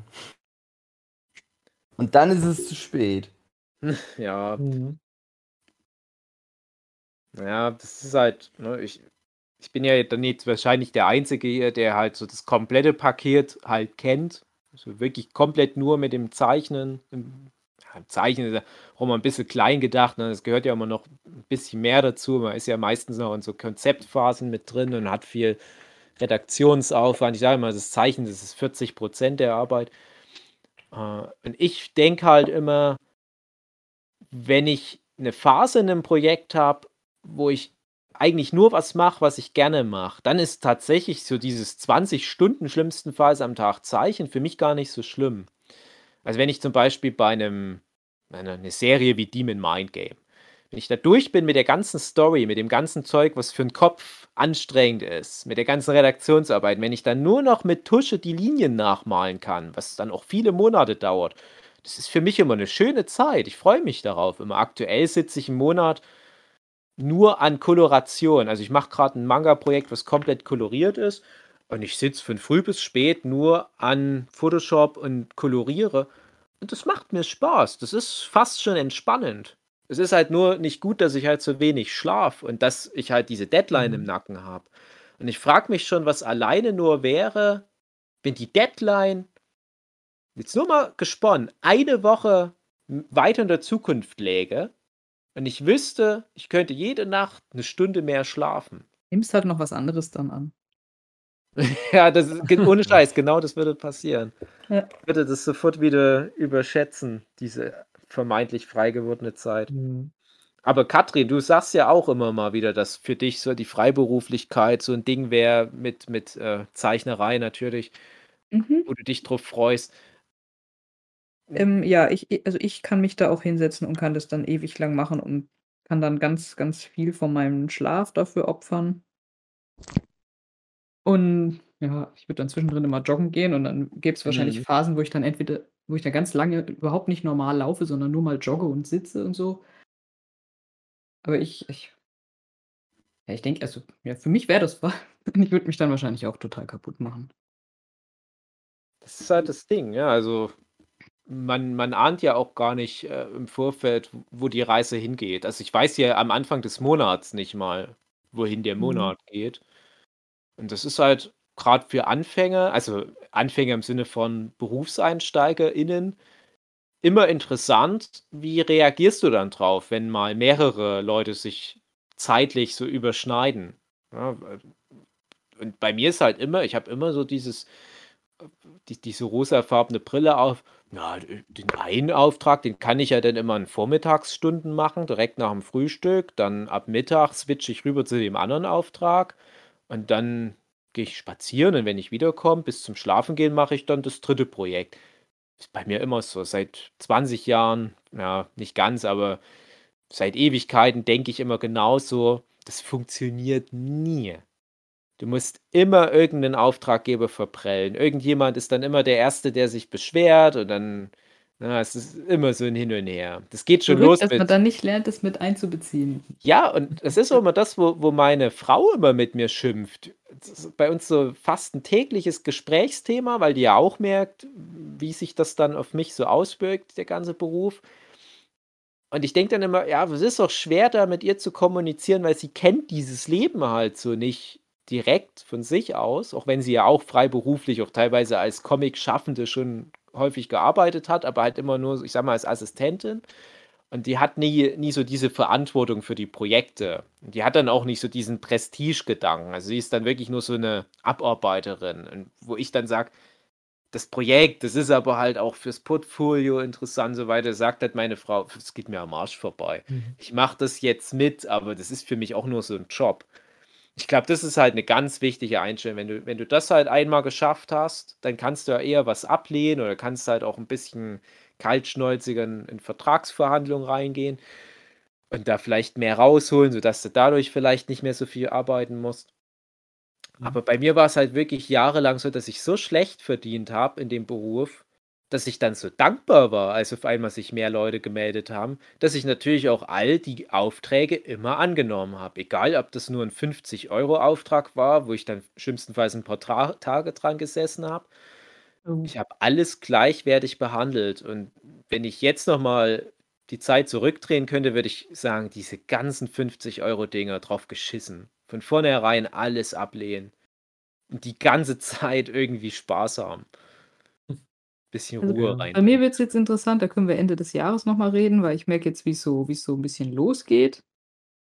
S1: Und dann ist es zu spät.
S4: Ja,
S5: Mhm.
S4: ja, das ist halt, ne, ich, ich bin ja dann jetzt wahrscheinlich der Einzige hier, der halt so das komplette Paket halt kennt. Also wirklich komplett nur mit dem Zeichnen. Im, ja, Zeichnen ist ja auch mal ein bisschen klein gedacht. Ne? Das gehört ja immer noch ein bisschen mehr dazu. Man ist ja meistens noch in so Konzeptphasen mit drin und hat viel Redaktionsaufwand. Ich sage mal, das Zeichnen, das ist 40 Prozent der Arbeit. Äh, und ich denke halt immer, wenn ich eine Phase in einem Projekt habe, wo ich eigentlich nur was mache, was ich gerne mache, dann ist tatsächlich so dieses 20 Stunden schlimmstenfalls am Tag Zeichen für mich gar nicht so schlimm. Also wenn ich zum Beispiel bei einem, einer eine Serie wie Demon Mind Game, wenn ich da durch bin mit der ganzen Story, mit dem ganzen Zeug, was für den Kopf anstrengend ist, mit der ganzen Redaktionsarbeit, wenn ich dann nur noch mit Tusche die Linien nachmalen kann, was dann auch viele Monate dauert, das ist für mich immer eine schöne Zeit. Ich freue mich darauf. Immer aktuell sitze ich im Monat nur an Koloration. Also ich mache gerade ein Manga-Projekt, was komplett koloriert ist. Und ich sitze von früh bis spät nur an Photoshop und koloriere. Und das macht mir Spaß. Das ist fast schon entspannend. Es ist halt nur nicht gut, dass ich halt so wenig schlaf und dass ich halt diese Deadline im Nacken habe. Und ich frage mich schon, was alleine nur wäre, wenn die Deadline, jetzt nur mal gesponnen, eine Woche weiter in der Zukunft läge und ich wüsste, ich könnte jede Nacht eine Stunde mehr schlafen.
S2: Nimmst halt noch was anderes dann an.
S4: Ja, das ist ohne Scheiß, genau das würde passieren.
S2: Ja.
S4: Ich würde das sofort wieder überschätzen, diese vermeintlich frei gewordene Zeit.
S5: Mhm.
S4: Aber Katrin, du sagst ja auch immer mal wieder, dass für dich so die Freiberuflichkeit so ein Ding wäre mit, mit äh, Zeichnerei natürlich,
S2: Mhm.
S4: wo du dich drauf freust.
S2: Ähm, ja, ich, also ich kann mich da auch hinsetzen und kann das dann ewig lang machen und kann dann ganz, ganz viel von meinem Schlaf dafür opfern. Und ja, ich würde dann zwischendrin immer joggen gehen und dann gäbe es wahrscheinlich
S4: Mhm.
S2: Phasen, wo ich dann entweder, wo ich dann ganz lange überhaupt nicht normal laufe, sondern nur mal jogge und sitze und so. Aber ich, ich, ja, ich denke, also, ja, für mich wäre das ich würde mich dann wahrscheinlich auch total kaputt machen.
S4: Das ist halt das Ding, ja. Also man, man ahnt ja auch gar nicht äh, im Vorfeld, wo die Reise hingeht. Also ich weiß ja am Anfang des Monats nicht mal, wohin der
S2: Mhm.
S4: Monat geht. Und das ist halt gerade für Anfänger, also Anfänger im Sinne von BerufseinsteigerInnen, immer interessant. Wie reagierst du dann drauf, wenn mal mehrere Leute sich zeitlich so überschneiden? Ja, und bei mir ist halt immer, ich habe immer so dieses, die, diese rosafarbene Brille auf. Ja, den einen Auftrag, den kann ich ja dann immer in Vormittagsstunden machen, direkt nach dem Frühstück. Dann ab Mittag switche ich rüber zu dem anderen Auftrag. Und dann gehe ich spazieren und wenn ich wiederkomme, bis zum Schlafengehen mache ich dann das dritte Projekt. Ist bei mir immer so. Seit 20 Jahren, ja, nicht ganz, aber seit Ewigkeiten denke ich immer genauso. Das funktioniert nie. Du musst immer irgendeinen Auftraggeber verprellen. Irgendjemand ist dann immer der Erste, der sich beschwert und dann, na, es ist immer so ein Hin und Her. Das geht schon
S2: Verrückt,
S4: los
S2: dass man
S4: mit.
S2: dann nicht lernt, das mit einzubeziehen.
S4: Ja, und es ist auch immer das, wo, wo meine Frau immer mit mir schimpft. Bei uns so fast ein tägliches Gesprächsthema, weil die ja auch merkt, wie sich das dann auf mich so auswirkt, der ganze Beruf. Und ich denke dann immer, ja, es ist auch schwer, da mit ihr zu kommunizieren, weil sie kennt dieses Leben halt so nicht direkt von sich aus, auch wenn sie ja auch freiberuflich, auch teilweise als Comic-Schaffende schon häufig gearbeitet hat, aber halt immer nur, ich sag mal, als Assistentin. Und die hat nie, nie so diese Verantwortung für die Projekte. Und die hat dann auch nicht so diesen Prestige-Gedanken. Also sie ist dann wirklich nur so eine Abarbeiterin. Und wo ich dann sage, das Projekt, das ist aber halt auch fürs Portfolio interessant, so weiter, sagt halt meine Frau, es geht mir am Arsch vorbei.
S5: Mhm.
S4: Ich mache das jetzt mit, aber das ist für mich auch nur so ein Job. Ich glaube, das ist halt eine ganz wichtige Einstellung. Wenn du, wenn du das halt einmal geschafft hast, dann kannst du ja eher was ablehnen oder kannst halt auch ein bisschen kaltschnäuziger in, in Vertragsverhandlungen reingehen. und da vielleicht mehr rausholen, sodass du dadurch vielleicht nicht mehr so viel arbeiten musst.
S5: Mhm.
S4: Aber bei mir war es halt wirklich jahrelang so, dass ich so schlecht verdient habe in dem Beruf, dass ich dann so dankbar war, als auf einmal sich mehr Leute gemeldet haben, dass ich natürlich auch all die Aufträge immer angenommen habe. Egal, ob das nur ein 50-Euro-Auftrag war, wo ich dann schlimmstenfalls ein paar Tra Tage dran gesessen habe.
S2: Oh.
S4: Ich habe alles gleichwertig behandelt. Und wenn ich jetzt nochmal die Zeit zurückdrehen könnte, würde ich sagen, diese ganzen 50-Euro-Dinger drauf geschissen. Von vornherein alles ablehnen. Und die ganze Zeit irgendwie Spaß haben. Bisschen
S2: Also,
S4: Ruhe rein.
S2: Bei mir wird es jetzt interessant, da können wir Ende des Jahres nochmal reden, weil ich merke jetzt, wie es so, wie's so ein bisschen losgeht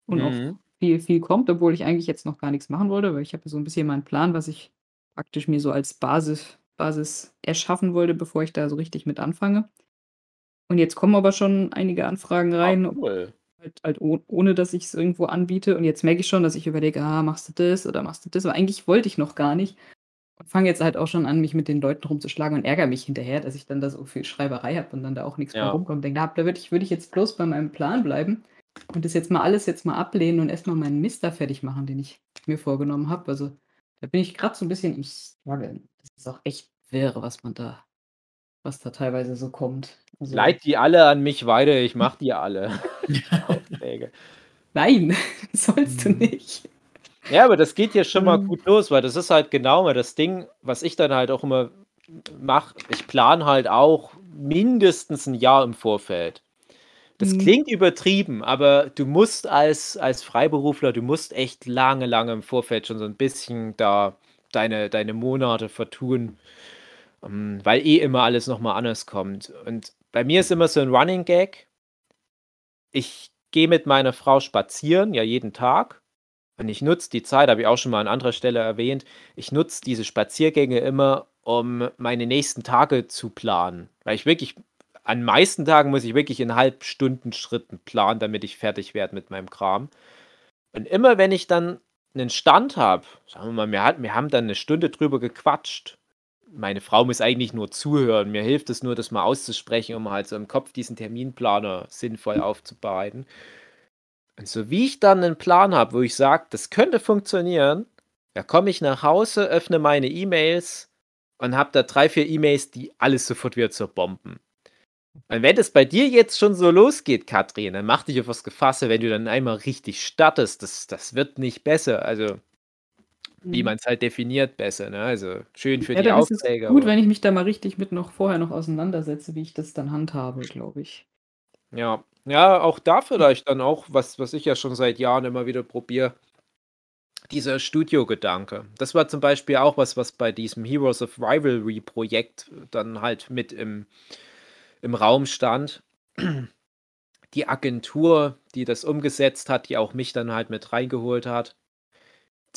S2: und auch
S4: Mhm.
S2: viel, viel kommt, obwohl ich eigentlich jetzt noch gar nichts machen wollte, weil ich habe so ein bisschen meinen Plan, was ich praktisch mir so als Basis, Basis erschaffen wollte, bevor ich da so richtig mit anfange. Und jetzt kommen aber schon einige Anfragen
S4: Ah,
S2: rein,
S4: cool.
S2: halt, halt oh, ohne dass ich es irgendwo anbiete. Und jetzt merke ich schon, dass ich überlege, ah, machst du das oder machst du das? Aber eigentlich wollte ich noch gar nicht. Fange jetzt halt auch schon an, mich mit den Leuten rumzuschlagen und ärgere mich hinterher, dass ich dann da so viel Schreiberei habe und dann da auch nichts mehr
S4: Ja.
S2: rumkommt. Denke, da würde ich, würd ich jetzt bloß bei meinem Plan bleiben und das jetzt mal alles jetzt mal ablehnen und erstmal meinen Mist da fertig machen, den ich mir vorgenommen habe. Also da bin ich gerade so ein bisschen im Struggeln. Das ist auch echt wirr, was man da, was da teilweise so kommt. Also,
S4: Leit die alle an mich weiter, ich mach die alle. Aufträge.
S2: nein, sollst du
S5: Mhm.
S2: nicht.
S4: Ja, aber das geht ja schon mal
S2: Ähm.
S4: gut los, weil das ist halt genau mal das Ding, was ich dann halt auch immer mache. Ich plane halt auch mindestens ein Jahr im Vorfeld. Das
S2: Mhm.
S4: klingt übertrieben, aber du musst als, als Freiberufler, du musst echt lange, lange im Vorfeld schon so ein bisschen da deine, deine Monate vertun, ähm, weil eh immer alles nochmal anders kommt. Und bei mir ist immer so ein Running Gag. Ich gehe mit meiner Frau spazieren, ja jeden Tag. Und ich nutze die Zeit, habe ich auch schon mal an anderer Stelle erwähnt, ich nutze diese Spaziergänge immer, um meine nächsten Tage zu planen. Weil ich wirklich, an meisten Tagen muss ich wirklich in halbstunden Schritten planen, damit ich fertig werde mit meinem Kram. Und immer wenn ich dann einen Stand habe, sagen wir mal, wir, hat, wir haben dann eine Stunde drüber gequatscht. Meine Frau muss eigentlich nur zuhören. Mir hilft es nur, das mal auszusprechen, um halt so im Kopf diesen Terminplaner sinnvoll aufzubereiten. Und so wie ich dann einen Plan habe, wo ich sage, das könnte funktionieren, da komme ich nach Hause, öffne meine E-Mails und habe da drei, vier E-Mails, die alles sofort wieder zerbomben. Und wenn das bei dir jetzt schon so losgeht, Katrin, dann mach dich auf was gefasst, wenn du dann einmal richtig startest. Das, das wird nicht besser. Also, wie
S2: Mhm.
S4: man es halt definiert, besser. Ne? Also, schön für
S2: Ja,
S4: die
S2: dann ist es
S4: Aufträge.
S2: gut, wenn ich mich da mal richtig mit noch vorher noch auseinandersetze, wie ich das dann handhabe, glaube ich.
S4: Ja, ja, auch da vielleicht dann auch, was, was ich ja schon seit Jahren immer wieder probiere, dieser Studio-Gedanke. Das war zum Beispiel auch was, was bei diesem Heroes of Rivalry-Projekt dann halt mit im, im Raum stand. Die Agentur, die das umgesetzt hat, die auch mich dann halt mit reingeholt hat,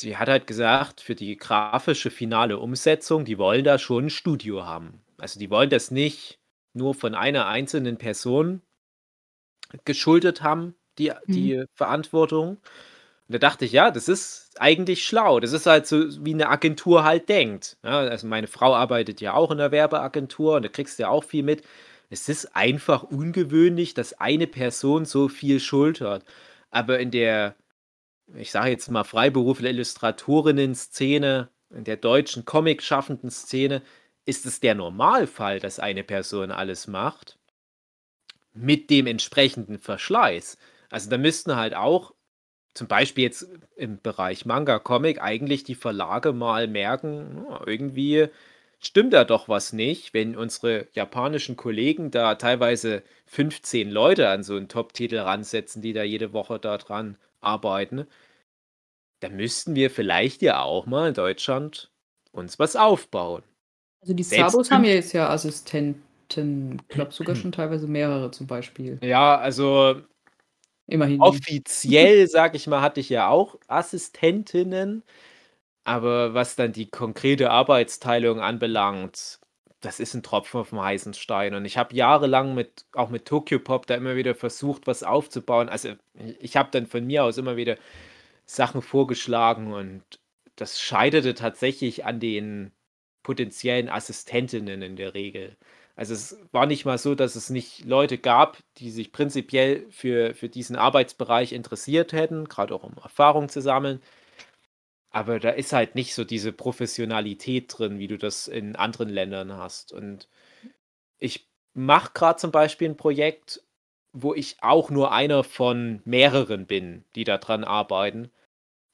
S4: die hat halt gesagt, für die grafische finale Umsetzung, die wollen da schon ein Studio haben. Also die wollen das nicht nur von einer einzelnen Person geschuldet haben, die, die Verantwortung. Und da dachte ich, ja, das ist eigentlich schlau. Das ist halt so, wie eine Agentur halt denkt. Ja, also meine Frau arbeitet ja auch in der Werbeagentur und da kriegst du ja auch viel mit. Es ist einfach ungewöhnlich, dass eine Person so viel schultert. Aber in der, ich sage jetzt mal, Freiberufler Illustratorinnen-Szene, in der deutschen Comic-schaffenden Szene, ist es der Normalfall, dass eine Person alles macht mit dem entsprechenden Verschleiß. Also da müssten halt auch zum Beispiel jetzt im Bereich Manga, Comic eigentlich die Verlage mal merken, "Oh, irgendwie stimmt da doch was nicht, wenn unsere japanischen Kollegen da teilweise 15 Leute an so einen Top-Titel ransetzen, die da jede Woche da dran arbeiten. Da müssten wir vielleicht ja auch mal in Deutschland uns was aufbauen.
S2: Also die
S4: Selbst
S2: Sabos haben ja jetzt ja Assistenten, ich glaube sogar schon teilweise mehrere zum Beispiel.
S4: Ja, also
S2: Immerhin.
S4: Offiziell, sag ich mal, hatte ich ja auch Assistentinnen, aber was dann die konkrete Arbeitsteilung anbelangt, das ist ein Tropfen auf dem heißen Stein. Und ich habe jahrelang mit, auch mit Tokyo Pop da immer wieder versucht, was aufzubauen. Also ich habe dann von mir aus immer wieder Sachen vorgeschlagen und das scheiterte tatsächlich an den potenziellen Assistentinnen in der Regel. Also es war nicht mal so, dass es nicht Leute gab, die sich prinzipiell für, für diesen Arbeitsbereich interessiert hätten, gerade auch um Erfahrung zu sammeln. Aber da ist halt nicht so diese Professionalität drin, wie du das in anderen Ländern hast. Und ich mache gerade zum Beispiel ein Projekt, wo ich auch nur einer von mehreren bin, die daran arbeiten.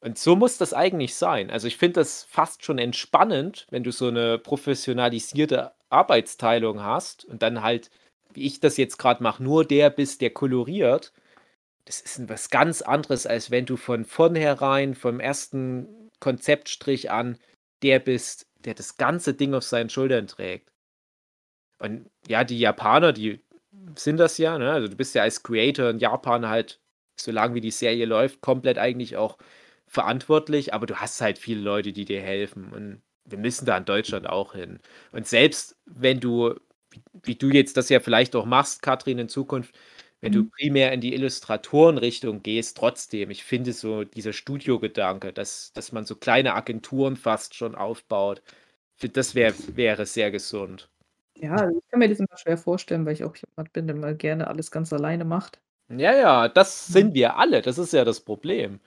S4: Und so muss das eigentlich sein. Also ich finde das fast schon entspannend, wenn du so eine professionalisierte Arbeitsteilung hast und dann halt, wie ich das jetzt gerade mache, nur der bist, der koloriert. Das ist was ganz anderes, als wenn du von vornherein, vom ersten Konzeptstrich an, der bist, der das ganze Ding auf seinen Schultern trägt. Und ja, die Japaner, die sind das ja, ne? Also du bist ja als Creator in Japan halt, solange wie die Serie läuft, komplett eigentlich auch verantwortlich, aber du hast halt viele Leute, die dir helfen. Und wir müssen da in Deutschland auch hin. Und selbst wenn du, wie du jetzt das ja vielleicht auch machst, Katrin, in Zukunft, wenn du
S2: Mhm.
S4: primär in die Illustratorenrichtung gehst, trotzdem, ich finde so dieser Studiogedanke, dass, dass man so kleine Agenturen fast schon aufbaut, das wär, wäre sehr gesund.
S2: Ja, also ich kann mir das immer schwer vorstellen, weil ich auch jemand bin, der mal gerne alles ganz alleine macht.
S4: Ja, ja, das
S2: Mhm.
S4: sind wir alle, das ist ja das Problem.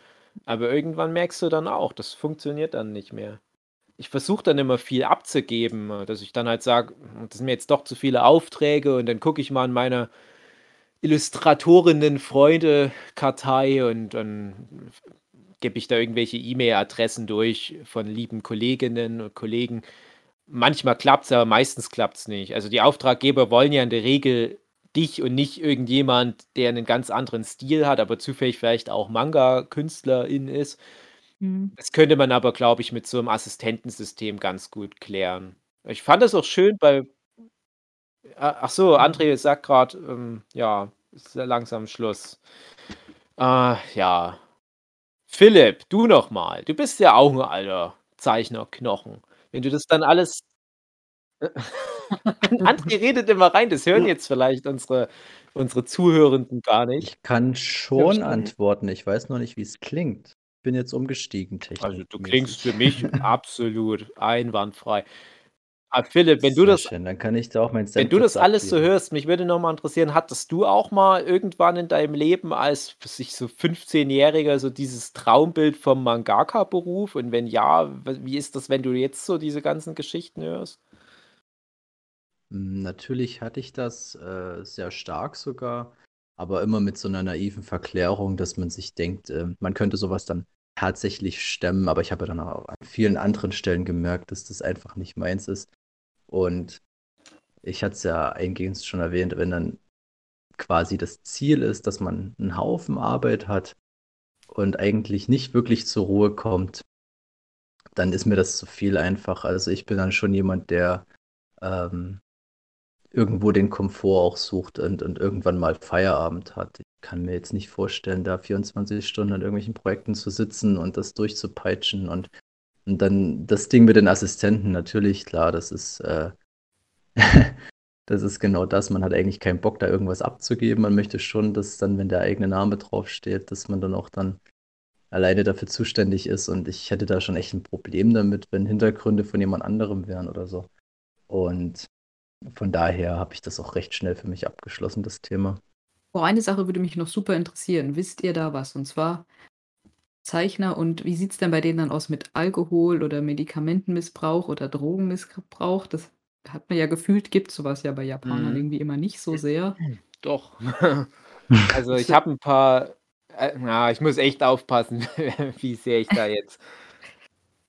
S4: Aber irgendwann merkst du dann auch, das funktioniert dann nicht mehr. Ich versuche dann immer viel abzugeben, dass ich dann halt sage, das sind mir jetzt doch zu viele Aufträge und dann gucke ich mal in meine Illustratorinnen-Freunde-Kartei und dann gebe ich da irgendwelche E-Mail-Adressen durch von lieben Kolleginnen und Kollegen. Manchmal klappt es, aber meistens klappt es nicht. Also die Auftraggeber wollen ja in der Regel dich und nicht irgendjemand, der einen ganz anderen Stil hat, aber zufällig vielleicht auch Manga-Künstlerin ist.
S2: Mhm.
S4: Das könnte man aber, glaube ich, mit so einem Assistentensystem ganz gut klären. Ich fand es auch schön bei. A- Ach so, André sagt gerade, ähm, ja, ist ja langsam Schluss. Äh, ja. Philipp, du noch mal. Du bist ja auch ein alter Zeichnerknochen. Wenn du das dann alles. André redet immer rein, das hören jetzt vielleicht unsere, unsere Zuhörenden gar nicht.
S3: Ich kann schon
S2: schon.
S3: antworten, ich weiß noch nicht, wie es klingt. Bin jetzt umgestiegen,
S4: Also du klingst für mich absolut einwandfrei. Aber Philipp, wenn du das,
S3: schön, dann kann ich da auch mein
S4: wenn du das alles so
S3: abgeben.
S4: hörst, mich würde noch mal interessieren, hattest du auch mal irgendwann in deinem Leben als was ich so 15-Jähriger so dieses Traumbild vom Mangaka-Beruf? Und wenn ja, wie ist das, wenn du jetzt so diese ganzen Geschichten hörst?
S3: Hm, Natürlich hatte ich das äh, sehr stark sogar, aber immer mit so einer naiven Verklärung, dass man sich denkt, äh, man könnte sowas dann tatsächlich stemmen, aber ich habe dann auch an vielen anderen Stellen gemerkt, dass das einfach nicht meins ist. Und ich hatte es ja eingehend schon erwähnt, wenn dann quasi das Ziel ist, dass man einen Haufen Arbeit hat und eigentlich nicht wirklich zur Ruhe kommt, dann ist mir das zu viel einfach. Also ich bin dann schon jemand, der ähm, irgendwo den Komfort auch sucht und, und irgendwann mal Feierabend hat. Ich kann mir jetzt nicht vorstellen, da 24 Stunden an irgendwelchen Projekten zu sitzen und das durchzupeitschen und, und dann das Ding mit den Assistenten, natürlich, klar, das ist, äh, das ist genau das. Man hat eigentlich keinen Bock, da irgendwas abzugeben. Man möchte schon, dass dann, wenn der eigene Name draufsteht, dass man dann auch dann alleine dafür zuständig ist. Und ich hätte da schon echt ein Problem damit, wenn Hintergründe von jemand anderem wären oder so. Und von daher habe ich das auch recht schnell für mich abgeschlossen, das Thema.
S2: Boah, eine Sache würde mich noch super interessieren. Wisst ihr da was? Und zwar Zeichner und wie sieht es denn bei denen dann aus mit Alkohol oder Medikamentenmissbrauch oder Drogenmissbrauch? Das hat man ja gefühlt, gibt sowas ja bei Japanern
S4: Mhm.
S2: irgendwie immer nicht so sehr.
S4: Doch. Also ich habe ein paar, äh, na, ich muss echt aufpassen, wie sehr ich da jetzt.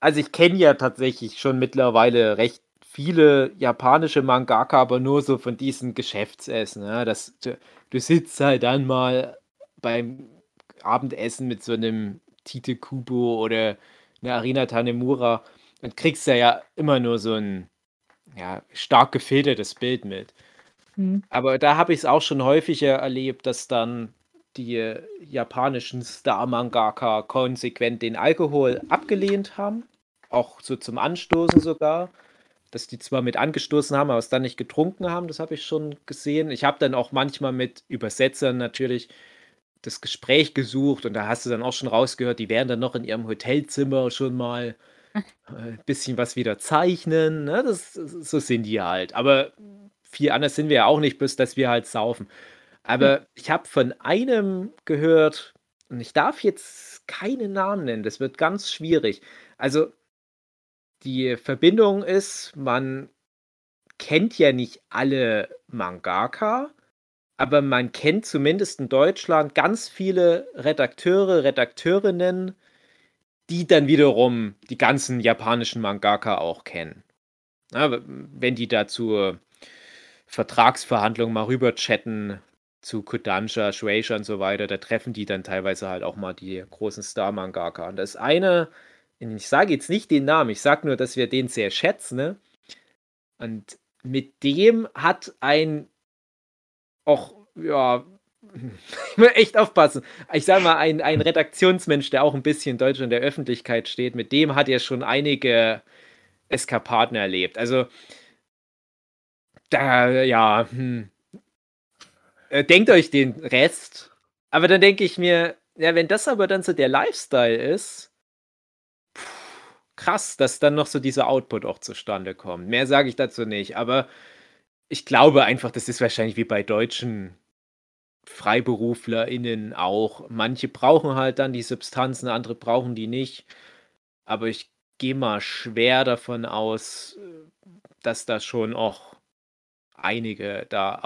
S4: Also ich kenne ja tatsächlich schon mittlerweile recht viele japanische Mangaka, aber nur so von diesen Geschäftsessen. Ja, dass du, du sitzt halt dann mal beim Abendessen mit so einem Tite Kubo oder einer Arina Tanemura und kriegst da ja immer nur so ein ja, stark gefiltertes Bild mit.
S2: Hm.
S4: Aber da habe ich es auch schon häufiger erlebt, dass dann die japanischen Star-Mangaka konsequent den Alkohol abgelehnt haben. Auch so zum Anstoßen sogar. Dass die zwar mit angestoßen haben, aber es dann nicht getrunken haben, das habe ich schon gesehen. Ich habe dann auch manchmal mit Übersetzern natürlich das Gespräch gesucht und da hast du dann auch schon rausgehört, die werden dann noch in ihrem Hotelzimmer schon mal ein bisschen was wieder zeichnen. Ne? Das, so sind die halt. Aber viel anders sind wir ja auch nicht, bis dass wir halt saufen. Aber ich habe von einem gehört, und ich darf jetzt keinen Namen nennen, das wird ganz schwierig. Also, die Verbindung ist, man kennt ja nicht alle Mangaka, aber man kennt zumindest in Deutschland ganz viele Redakteure, Redakteurinnen, die dann wiederum die ganzen japanischen Mangaka auch kennen. Ja, wenn die da zur Vertragsverhandlung mal rüber chatten zu Kodansha, Shueisha und so weiter, da treffen die dann teilweise halt auch mal die großen Star-Mangaka. Und das eine, ich sage jetzt nicht den Namen, ich sage nur, dass wir den sehr schätzen. Ne? Und mit dem hat ein auch, ja, ich muss echt aufpassen. Ich sage mal, ein, ein Redaktionsmensch, der auch ein bisschen Deutsch in der Öffentlichkeit steht, mit dem hat er schon einige Eskapaden erlebt. Also, da, ja, hm. Äh, denkt euch den Rest. Aber dann denke ich mir, ja, wenn das aber dann so der Lifestyle ist, krass, dass dann noch so dieser Output auch zustande kommt. Mehr sage ich dazu nicht, aber ich glaube einfach, das ist wahrscheinlich wie bei deutschen FreiberuflerInnen auch. Manche brauchen halt dann die Substanzen, andere brauchen die nicht. Aber ich gehe mal schwer davon aus, dass da schon auch einige da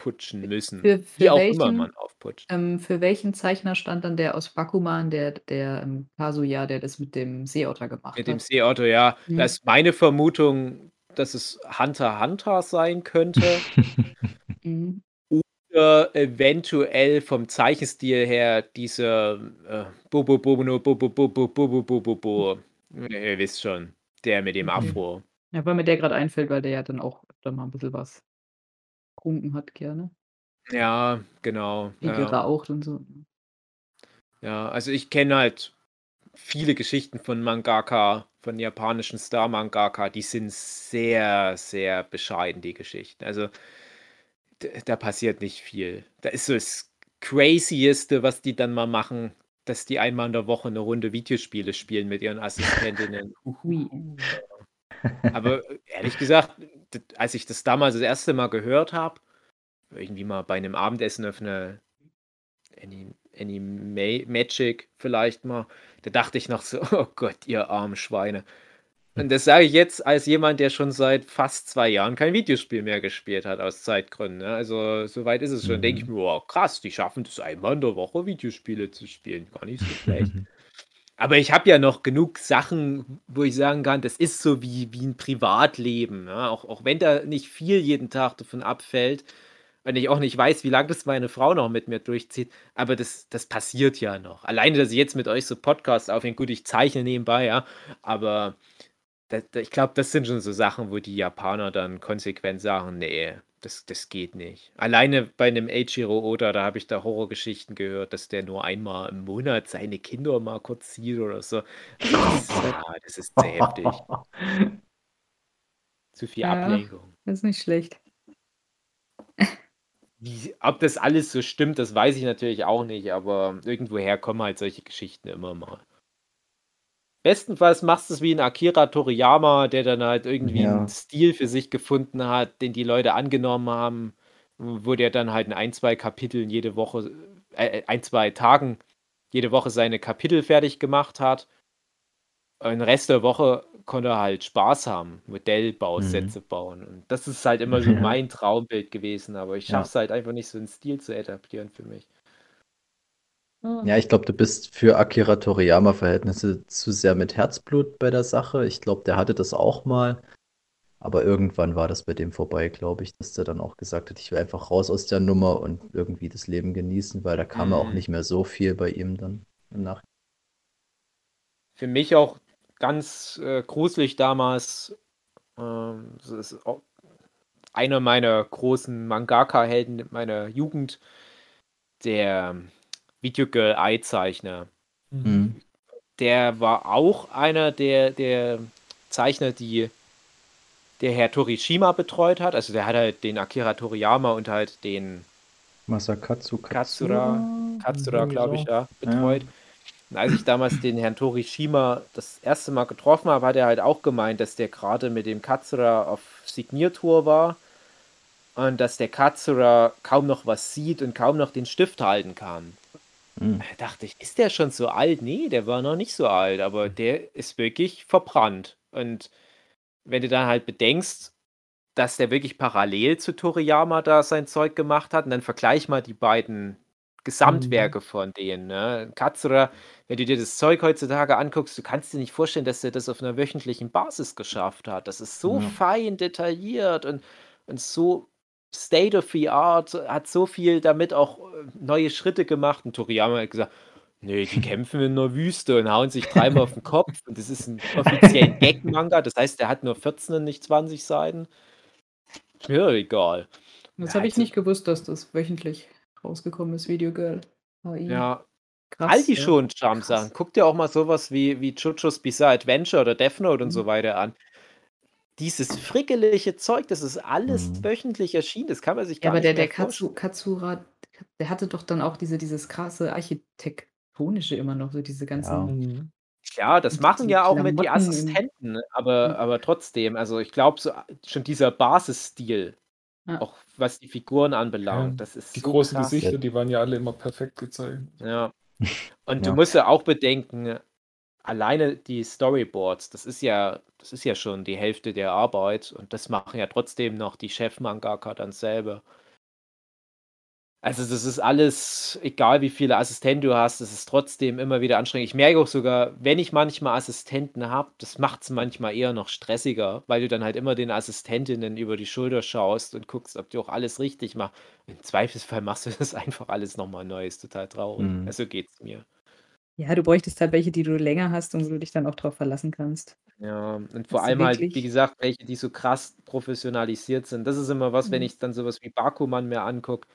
S4: aufputschen müssen.
S2: Für, für
S4: wie auch
S2: welchen,
S4: immer man aufputscht.
S2: Ähm, für welchen Zeichner stand dann der aus Bakuman, der, der ähm, Kazuya, der das mit dem Seeotter gemacht
S4: Mit
S2: hat?
S4: dem Seeotto, ja.
S2: Mhm.
S4: Das ist meine Vermutung, dass es Hunter Hunter sein könnte.
S2: Mhm.
S4: Oder eventuell vom Zeichenstil her dieser äh, Bo Bo Bo no Bo Bo Bo Bo Bo Bo Bo Bo Bo. Ihr wisst schon, der mit dem. Afro.
S2: Ja, weil mir der gerade einfällt, weil der ja dann auch öfter mal ein bisschen was getrunken hat, gerne.
S4: Ja, genau.
S2: Viel
S4: Ja,
S2: geraucht und so.
S4: ja, also ich kenne halt viele Geschichten von Mangaka, von japanischen Star-Mangaka, die sind sehr, sehr bescheiden, die Geschichten. Also da passiert nicht viel. Da ist so das Crazieste, was die dann mal machen, dass die einmal in der Woche eine Runde Videospiele spielen mit ihren Assistentinnen. Aber ehrlich gesagt, als ich das damals das erste Mal gehört habe, irgendwie mal bei einem Abendessen auf eine Any, Any Magic vielleicht mal, da dachte ich noch so, oh Gott, ihr armen Schweine. Und das sage ich jetzt als jemand, der schon seit fast zwei Jahren kein Videospiel mehr gespielt hat, aus Zeitgründen. Ne? Also, soweit ist es schon. Denke ich mir, wow, krass, die schaffen das einmal in der Woche, Videospiele zu spielen. Gar nicht so schlecht. Aber ich habe ja noch genug Sachen, wo ich sagen kann, das ist so wie, wie ein Privatleben. Ja? Auch, auch wenn da nicht viel jeden Tag davon abfällt, wenn ich auch nicht weiß, wie lange das meine Frau noch mit mir durchzieht, aber das, das passiert ja noch. Alleine, dass ich jetzt mit euch so Podcasts aufnehme, gut, ich zeichne nebenbei, ja, aber da, da, ich glaube, das sind schon so Sachen, wo die Japaner dann konsequent sagen, nee, das, das geht nicht. Alleine bei einem Eiichiro Oda, da habe ich da Horrorgeschichten gehört, dass der nur einmal im Monat seine Kinder mal kurz sieht oder so. Das, ist, ja, das ist zu heftig. Zu viel
S2: Ja.
S4: Ablenkung.
S2: Das ist nicht schlecht.
S4: Wie, ob das alles so stimmt, das weiß ich natürlich auch nicht, aber irgendwoher kommen halt solche Geschichten immer mal. Bestenfalls machst du es wie ein Akira Toriyama, der dann halt irgendwie
S3: Ja.
S4: einen Stil für sich gefunden hat, den die Leute angenommen haben, wo der dann halt in ein, zwei Kapiteln jede Woche, äh, ein, zwei Tagen jede Woche seine Kapitel fertig gemacht hat. Und den Rest der Woche konnte er halt Spaß haben, Modellbausätze bauen. Und das ist halt immer so
S3: Ja.
S4: mein Traumbild gewesen, aber ich
S3: Ja.
S4: schaffe es halt einfach nicht, so einen Stil zu etablieren für mich.
S3: Ja, ich glaube, du bist für Akira Toriyama-Verhältnisse zu sehr mit Herzblut bei der Sache. Ich glaube, der hatte das auch mal. Aber irgendwann war das bei dem vorbei, glaube ich, dass der dann auch gesagt hat, ich will einfach raus aus der Nummer und irgendwie das Leben genießen, weil da kam ja auch
S4: Mhm.
S3: nicht mehr so viel bei ihm dann im Nach.
S4: Für mich auch ganz äh, gruselig damals. Ähm, das ist auch einer meiner großen Mangaka-Helden meiner Jugend, der Videogirl Eye-Zeichner.
S3: Mhm.
S4: Der war auch einer der, der Zeichner, die der Herr Torishima betreut hat. Also der hat halt den Akira Toriyama und halt den
S3: Masakatsu
S4: Katsura, Katsura,
S3: Irgendwie
S4: glaube ich, ja, betreut. Und als ich damals den Herrn Torishima das erste Mal getroffen habe, hat er halt auch gemeint, dass der gerade mit dem Katsura auf Signiertour war und dass der Katsura kaum noch was sieht und kaum noch den Stift halten kann.
S3: Hm.
S4: Da dachte ich, ist der schon so alt? Nee, der war noch nicht so alt, aber der ist wirklich verbrannt. Und wenn du dann halt bedenkst, dass der wirklich parallel zu Toriyama da sein Zeug gemacht hat, und dann vergleich mal die beiden Gesamtwerke von denen. Ne? Katsura, wenn du dir das Zeug heutzutage anguckst, du kannst dir nicht vorstellen, dass er das auf einer wöchentlichen Basis geschafft hat. Das ist so
S3: Ja.
S4: fein detailliert und, und so State of the Art, hat so viel damit auch äh, neue Schritte gemacht. Und Toriyama hat gesagt, nee, die kämpfen in der Wüste und hauen sich dreimal auf den Kopf. Und das ist ein offiziell ein Gag-Manga, das heißt, der hat nur 14 und nicht 20 Seiten. Doch egal.
S2: Das
S4: Ja,
S2: habe ich
S4: also-
S2: nicht gewusst, dass das wöchentlich rausgekommen ist, Video Girl. AI.
S4: Ja,
S2: krass.
S4: all die
S2: ja.
S4: schon Charme-Sachen. Guck dir auch mal sowas wie, wie JoJo's Bizarre Adventure oder Death Note und
S2: Mhm.
S4: so weiter an. Dieses frickelige Zeug, das ist alles
S3: Mhm.
S4: wöchentlich erschienen, das kann man sich
S2: Ja,
S4: gar
S2: aber
S4: nicht
S2: der,
S4: mehr
S2: der Katsu, Katsura, der hatte doch dann auch diese, dieses krasse architektonische immer noch, so diese ganzen.
S3: Ja.
S4: Klar, das
S2: Und
S4: machen ja auch mit die Assistenten, aber,
S2: Ja.
S4: aber trotzdem, also ich glaube, so schon dieser Basisstil,
S2: Ja.
S4: auch was die Figuren
S5: Ja,
S4: anbelangt, das ist
S5: Die
S4: so
S5: großen
S4: krass.
S5: Gesichter, die waren ja alle immer perfekt gezeichnet.
S4: Ja. Und du
S3: Ja.
S4: musst ja auch bedenken, alleine die Storyboards, das ist ja, das ist ja schon die Hälfte der Arbeit und das machen ja trotzdem noch die Chefmangaka dann selber. Also das ist alles, egal wie viele Assistenten du hast, das ist trotzdem immer wieder anstrengend. Ich merke auch sogar, wenn ich manchmal Assistenten habe, das macht es manchmal eher noch stressiger, weil du dann halt immer den Assistentinnen über die Schulter schaust und guckst, ob die auch alles richtig machen. Im Zweifelsfall machst du das einfach alles nochmal neu, ist total traurig.
S3: Mhm.
S4: Also geht's mir.
S2: Ja, du bräuchtest halt welche, die du länger hast und wo du dich dann auch drauf verlassen kannst.
S4: Ja, und vor allem halt, wie gesagt, welche, die so krass professionalisiert sind. Das ist immer was, wenn
S2: Mhm.
S4: ich dann sowas wie Bakuman mir angucke,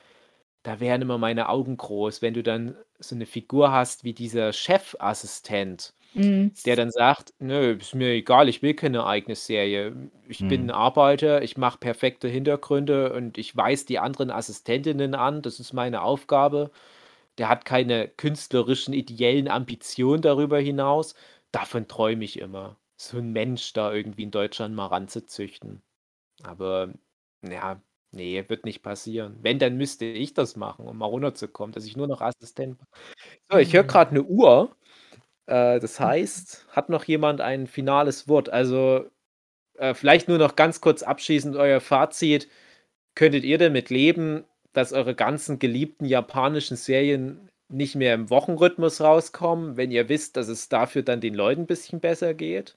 S4: da wären immer meine Augen groß, wenn du dann so eine Figur hast wie dieser Chefassistent,
S2: Mhm.
S4: der dann sagt, nö, ist mir egal, ich will keine eigene Serie. Ich bin
S3: Mhm.
S4: ein Arbeiter, ich mache perfekte Hintergründe und ich weise die anderen Assistentinnen an, das ist meine Aufgabe. Der hat keine künstlerischen, ideellen Ambitionen darüber hinaus. Davon träume ich immer. So ein Mensch da irgendwie in Deutschland mal ranzuzüchten. Aber ja, nee, wird nicht passieren. Wenn, dann müsste ich das machen, um mal runterzukommen, dass ich nur noch Assistent bin. So, ich höre
S2: Mhm.
S4: gerade eine Uhr. Äh, das heißt, hat noch jemand ein finales Wort? Also, äh, vielleicht nur noch ganz kurz abschließend euer Fazit. Könntet ihr damit leben, dass eure ganzen geliebten japanischen Serien nicht mehr im Wochenrhythmus rauskommen, wenn ihr wisst, dass es dafür dann den Leuten ein bisschen besser geht?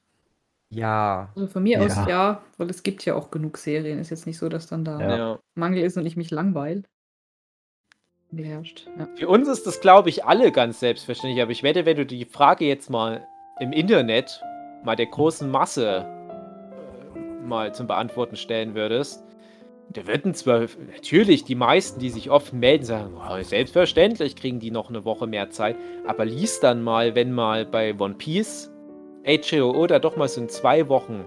S1: Ja.
S2: Also von mir aus
S3: Ja.
S2: ja, weil es gibt ja auch genug Serien. Ist jetzt nicht so, dass dann da
S3: Ja.
S4: Ja.
S2: Mangel ist und ich mich langweil. Beherrscht. Ja.
S4: Für uns ist das, glaube ich, alle ganz selbstverständlich. Aber ich wette, wenn du die Frage jetzt mal im Internet mal der großen Masse äh, mal zum Beantworten stellen würdest, da würden zwar natürlich die meisten, die sich oft melden, sagen, "Oh, selbstverständlich kriegen die noch eine Woche mehr Zeit. Aber lies dann mal, wenn mal bei One Piece Eiichiro Oda doch mal so in zwei Wochen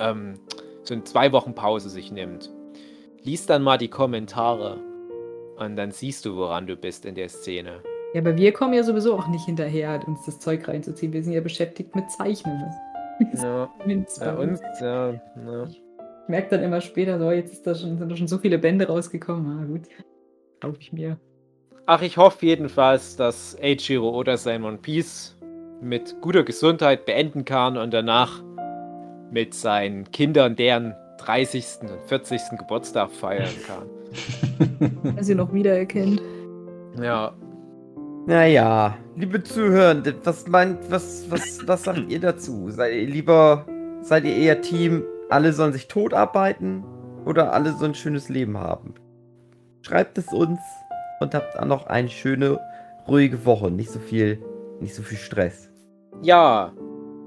S4: ähm, so in zwei Wochen Pause sich nimmt. Lies dann mal die Kommentare. Und dann siehst du, woran du bist in der Szene.
S2: ja, aber wir kommen ja sowieso auch nicht hinterher, uns das Zeug reinzuziehen. Wir sind ja beschäftigt mit Zeichnen.
S4: Ja, bei uns, ja, ja.
S2: Ich merke dann immer später, so, jetzt ist da schon, sind da schon so viele Bände rausgekommen. Ah, gut. Kaufe ich mir.
S4: Ach, ich hoffe jedenfalls, dass Eiichiro Oda sein One Piece mit guter Gesundheit beenden kann und danach mit seinen Kindern deren 30. und 40. Geburtstag feiern kann.
S2: Dass ihr noch wiedererkennt.
S4: Ja,
S1: Naja, liebe Zuhörende, was meint, was, was, was sagt ihr dazu? Seid ihr lieber, seid ihr eher Team, alle sollen sich tot arbeiten oder alle so ein schönes Leben haben? Schreibt es uns und habt dann noch eine schöne, ruhige Woche. Nicht so viel, nicht so viel Stress.
S4: ja,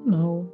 S2: Genau.